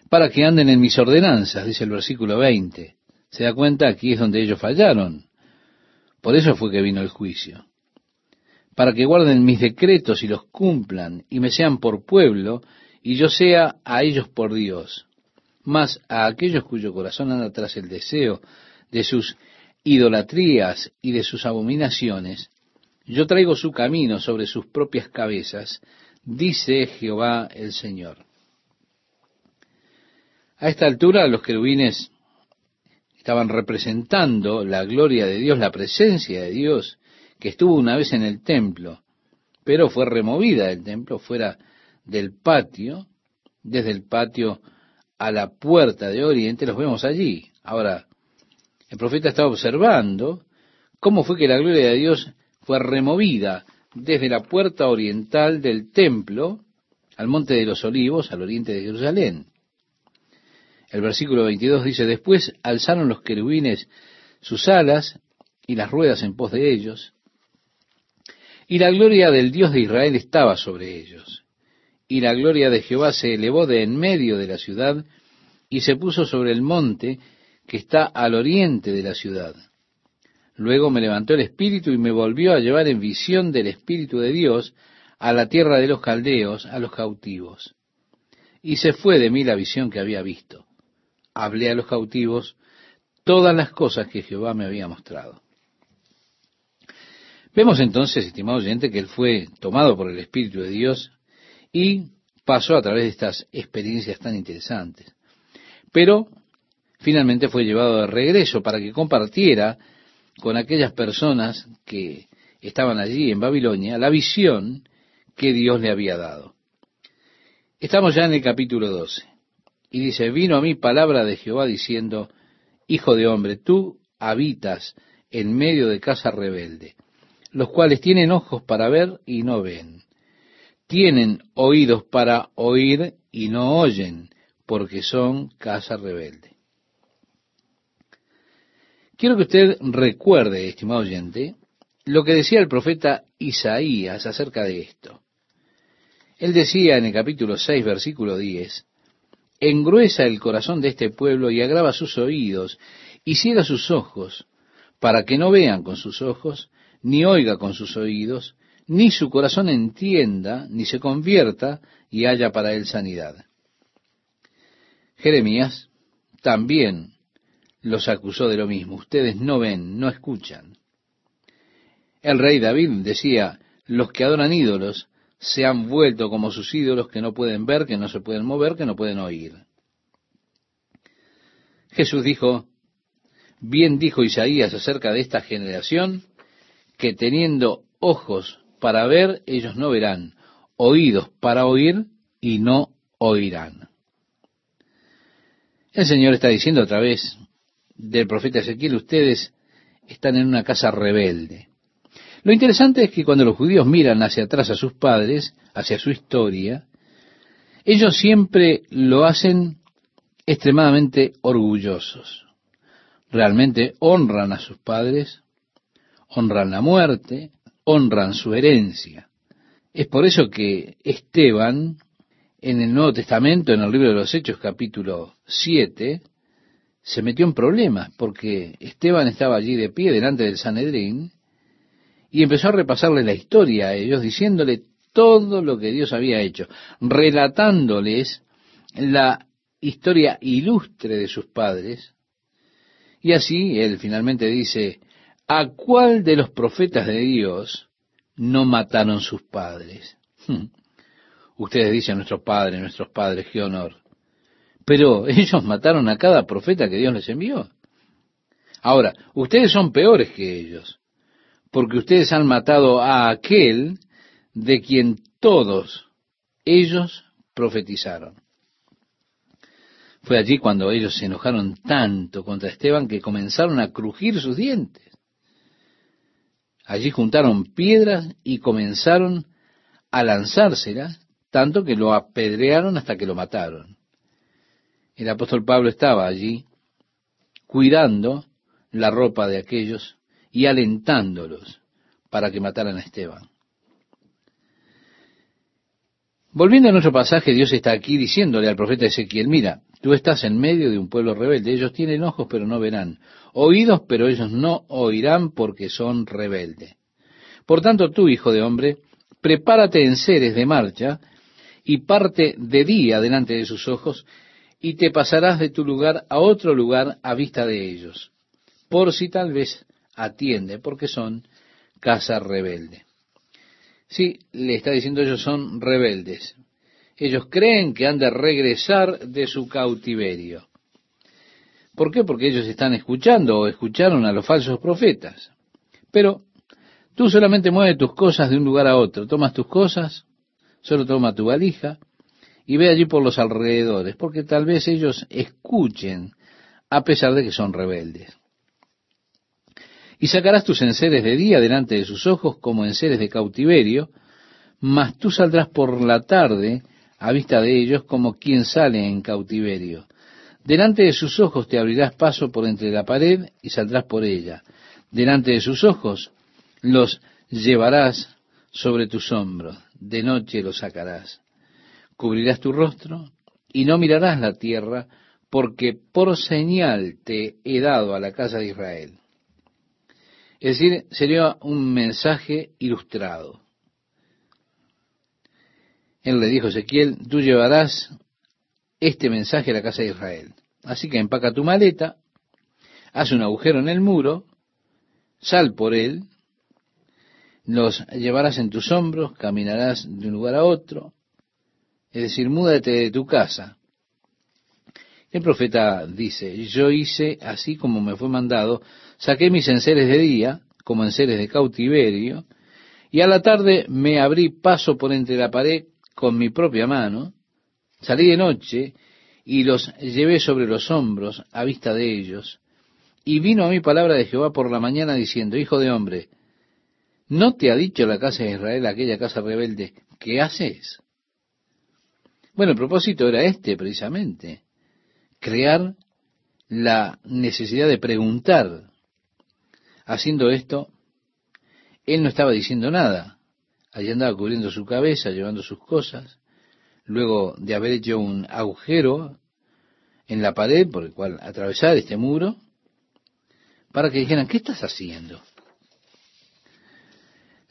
Para que anden en mis ordenanzas, dice el versículo 20. Se da cuenta, aquí es donde ellos fallaron. Por eso fue que vino el juicio. Para que guarden mis decretos y los cumplan, y me sean por pueblo, y yo sea a ellos por Dios. Mas a aquellos cuyo corazón anda tras el deseo de sus idolatrías y de sus abominaciones, yo traigo su camino sobre sus propias cabezas, dice Jehová el Señor. A esta altura los querubines estaban representando la gloria de Dios, la presencia de Dios, que estuvo una vez en el templo, pero fue removida del templo fuera del patio, desde el patio a la puerta de Oriente, los vemos allí. Ahora, el profeta estaba observando cómo fue que la gloria de Dios fue removida desde la puerta oriental del templo al monte de los olivos, al oriente de Jerusalén. El versículo 22 dice, después alzaron los querubines sus alas y las ruedas en pos de ellos, y la gloria del Dios de Israel estaba sobre ellos. Y la gloria de Jehová se elevó de en medio de la ciudad y se puso sobre el monte que está al oriente de la ciudad. Luego me levantó el Espíritu y me volvió a llevar en visión del Espíritu de Dios a la tierra de los caldeos, a los cautivos. Y se fue de mí la visión que había visto. Hablé a los cautivos todas las cosas que Jehová me había mostrado. Vemos entonces, estimado oyente, que él fue tomado por el Espíritu de Dios y pasó a través de estas experiencias tan interesantes. Pero finalmente fue llevado de regreso para que compartiera con aquellas personas que estaban allí en Babilonia la visión que Dios le había dado. Estamos ya en el capítulo 12 y dice, vino a mí palabra de Jehová diciendo, Hijo de hombre, tú habitas en medio de casa rebelde, los cuales tienen ojos para ver y no ven, tienen oídos para oír y no oyen, porque son casa rebelde. Quiero que usted recuerde, estimado oyente, lo que decía el profeta Isaías acerca de esto. Él decía en el capítulo 6, versículo 10, engruesa el corazón de este pueblo y agrava sus oídos y ciega sus ojos, para que no vean con sus ojos, ni oiga con sus oídos, ni su corazón entienda, ni se convierta y haya para él sanidad. Jeremías también los acusó de lo mismo. Ustedes no ven, no escuchan. El rey David decía, los que adoran ídolos se han vuelto como sus ídolos que no pueden ver, que no se pueden mover, que no pueden oír. Jesús dijo, bien dijo Isaías acerca de esta generación, que teniendo ojos para ver, ellos no verán, oídos para oír y no oirán. El Señor está diciendo otra vez, del profeta Ezequiel, ustedes están en una casa rebelde. Lo interesante es que cuando los judíos miran hacia atrás a sus padres, hacia su historia, ellos siempre lo hacen extremadamente orgullosos. Realmente honran a sus padres, honran la muerte, honran su herencia. Es por eso que Esteban, en el Nuevo Testamento, en el libro de los Hechos capítulo 7, se metió en problemas porque Esteban estaba allí de pie delante del Sanedrín y empezó a repasarle la historia a ellos, diciéndole todo lo que Dios había hecho, relatándoles la historia ilustre de sus padres. Y así él finalmente dice, ¿a cuál de los profetas de Dios no mataron sus padres? Hmm. Ustedes dicen nuestros padres, nuestros padres, qué honor. Pero ellos mataron a cada profeta que Dios les envió. Ahora, ustedes son peores que ellos, porque ustedes han matado a aquel de quien todos ellos profetizaron. Fue allí cuando ellos se enojaron tanto contra Esteban que comenzaron a crujir sus dientes. Allí juntaron piedras y comenzaron a lanzárselas, tanto que lo apedrearon hasta que lo mataron el apóstol Pablo estaba allí cuidando la ropa de aquellos y alentándolos para que mataran a Esteban. Volviendo a nuestro pasaje, Dios está aquí diciéndole al profeta Ezequiel, mira, tú estás en medio de un pueblo rebelde, ellos tienen ojos pero no verán, oídos pero ellos no oirán porque son rebeldes. Por tanto, tú, hijo de hombre, prepárate en seres de marcha y parte de día delante de sus ojos y te pasarás de tu lugar a otro lugar a vista de ellos, por si tal vez atiende, porque son casa rebelde. Sí, le está diciendo ellos son rebeldes. Ellos creen que han de regresar de su cautiverio. ¿Por qué? Porque ellos están escuchando o escucharon a los falsos profetas. Pero tú solamente mueves tus cosas de un lugar a otro. Tomas tus cosas, solo toma tu valija y ve allí por los alrededores, porque tal vez ellos escuchen a pesar de que son rebeldes. Y sacarás tus enseres de día delante de sus ojos como enseres de cautiverio, mas tú saldrás por la tarde a vista de ellos como quien sale en cautiverio. Delante de sus ojos te abrirás paso por entre la pared y saldrás por ella. Delante de sus ojos los llevarás sobre tus hombros. De noche los sacarás. Cubrirás tu rostro y no mirarás la tierra, porque por señal te he dado a la casa de Israel. Es decir, sería un mensaje ilustrado. Él le dijo a Ezequiel, tú llevarás este mensaje a la casa de Israel. Así que empaca tu maleta, haz un agujero en el muro, sal por él, los llevarás en tus hombros, caminarás de un lugar a otro, es decir, múdate de tu casa. El profeta dice, yo hice así como me fue mandado, saqué mis enseres de día, como enseres de cautiverio, y a la tarde me abrí paso por entre la pared con mi propia mano, salí de noche y los llevé sobre los hombros a vista de ellos, y vino a mí palabra de Jehová por la mañana diciendo, Hijo de hombre, ¿no te ha dicho la casa de Israel, aquella casa rebelde, qué haces? Bueno, el propósito era este precisamente, crear la necesidad de preguntar. Haciendo esto, él no estaba diciendo nada. Allí andaba cubriendo su cabeza, llevando sus cosas. Luego de haber hecho un agujero en la pared por el cual atravesar este muro, para que dijeran, ¿qué estás haciendo?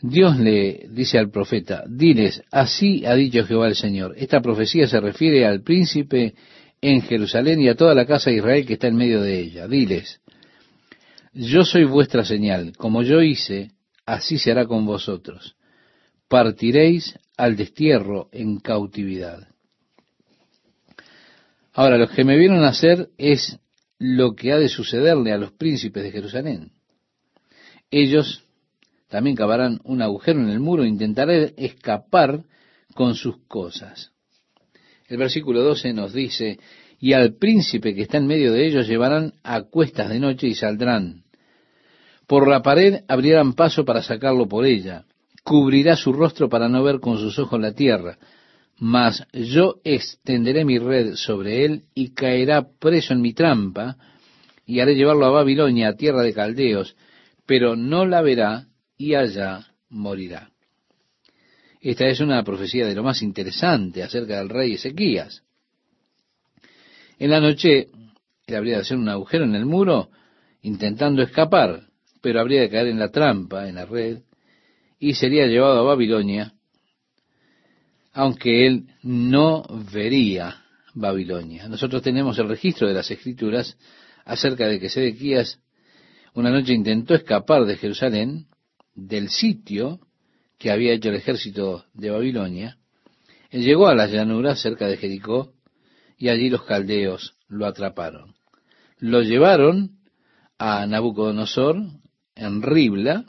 Dios le dice al profeta, diles, así ha dicho Jehová el Señor. Esta profecía se refiere al príncipe en Jerusalén y a toda la casa de Israel que está en medio de ella. Diles, yo soy vuestra señal, como yo hice, así se hará con vosotros. Partiréis al destierro en cautividad. Ahora, lo que me vieron hacer es lo que ha de sucederle a los príncipes de Jerusalén. Ellos también cavarán un agujero en el muro e intentarán escapar con sus cosas. El versículo 12 nos dice, y al príncipe que está en medio de ellos llevarán a cuestas de noche y saldrán. Por la pared abrirán paso para sacarlo por ella. Cubrirá su rostro para no ver con sus ojos la tierra. Mas yo extenderé mi red sobre él y caerá preso en mi trampa y haré llevarlo a Babilonia, a tierra de caldeos, pero no la verá y allá morirá. Esta es una profecía de lo más interesante acerca del rey Ezequías. En la noche, él habría de hacer un agujero en el muro intentando escapar, pero habría de caer en la trampa, en la red, y sería llevado a Babilonia, aunque él no vería Babilonia. Nosotros tenemos el registro de las escrituras acerca de que Ezequías una noche intentó escapar de Jerusalén, del sitio que había hecho el ejército de Babilonia, él llegó a las llanuras cerca de Jericó y allí los caldeos lo atraparon. Lo llevaron a Nabucodonosor en Ribla.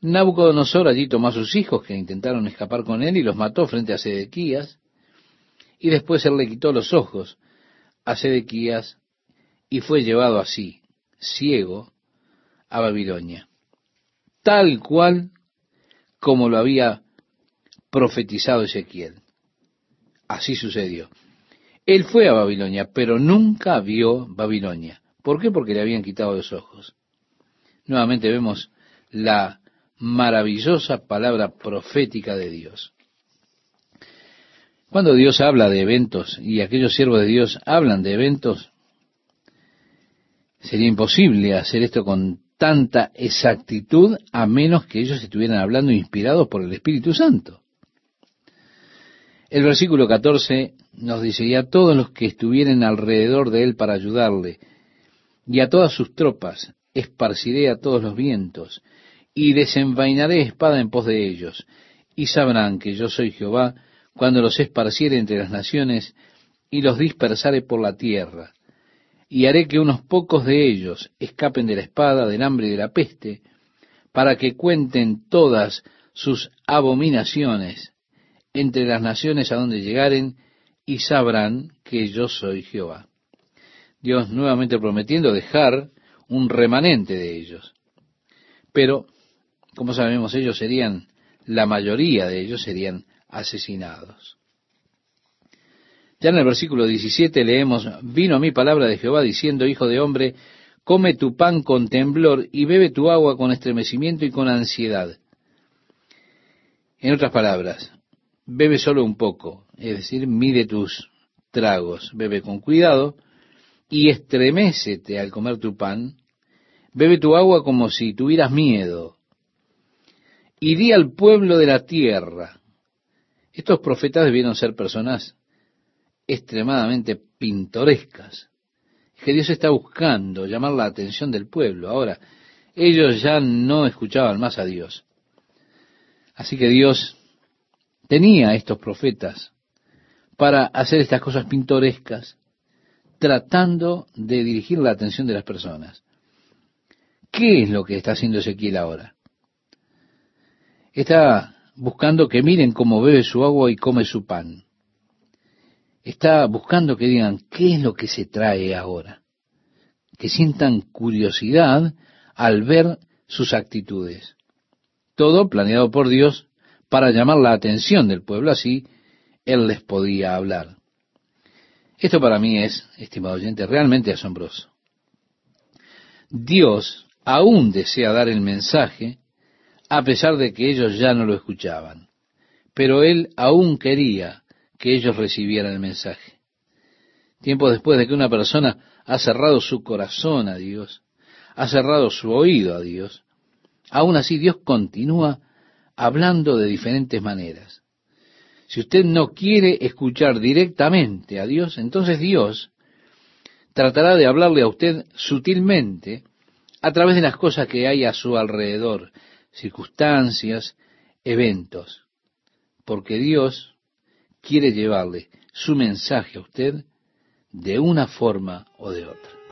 Nabucodonosor allí tomó a sus hijos que intentaron escapar con él y los mató frente a Sedequías. Y después él le quitó los ojos a Sedequías y fue llevado así, ciego, a Babilonia. Tal cual como lo había profetizado Ezequiel. Así sucedió. Él fue a Babilonia, pero nunca vio Babilonia. ¿Por qué? Porque le habían quitado los ojos. Nuevamente vemos la maravillosa palabra profética de Dios. Cuando Dios habla de eventos y aquellos siervos de Dios hablan de eventos, sería imposible hacer esto con tanta exactitud a menos que ellos estuvieran hablando inspirados por el Espíritu Santo. El versículo 14 nos dice, y a todos los que estuvieren alrededor de él para ayudarle, y a todas sus tropas, esparciré a todos los vientos, y desenvainaré espada en pos de ellos, y sabrán que yo soy Jehová, cuando los esparciere entre las naciones y los dispersare por la tierra. Y haré que unos pocos de ellos escapen de la espada, del hambre y de la peste, para que cuenten todas sus abominaciones entre las naciones a donde llegaren, y sabrán que yo soy Jehová. Dios nuevamente prometiendo dejar un remanente de ellos. Pero, como sabemos, ellos serían, la mayoría de ellos serían asesinados. Ya en el versículo 17 leemos, vino mi palabra de Jehová diciendo, Hijo de hombre, come tu pan con temblor y bebe tu agua con estremecimiento y con ansiedad. En otras palabras, bebe solo un poco, es decir, mide tus tragos, bebe con cuidado y estremécete al comer tu pan, bebe tu agua como si tuvieras miedo, y di al pueblo de la tierra, estos profetas debieron ser personas extremadamente pintorescas, que Dios está buscando llamar la atención del pueblo. Ahora, ellos ya no escuchaban más a Dios. Así que Dios tenía estos profetas para hacer estas cosas pintorescas, tratando de dirigir la atención de las personas. ¿Qué es lo que está haciendo Ezequiel ahora? Está buscando que miren cómo bebe su agua y come su pan. Está buscando que digan, ¿qué es lo que se trae ahora? Que sientan curiosidad al ver sus actitudes. Todo planeado por Dios para llamar la atención del pueblo, así Él les podía hablar. Esto para mí es, estimado oyente, realmente asombroso. Dios aún desea dar el mensaje a pesar de que ellos ya no lo escuchaban. Pero él aún quería que ellos recibieran el mensaje. Tiempo después de que una persona ha cerrado su corazón a Dios, ha cerrado su oído a Dios, aún así Dios continúa hablando de diferentes maneras. Si usted no quiere escuchar directamente a Dios, entonces Dios tratará de hablarle a usted sutilmente a través de las cosas que hay a su alrededor, circunstancias, eventos, porque Dios quiere llevarle su mensaje a usted de una forma o de otra.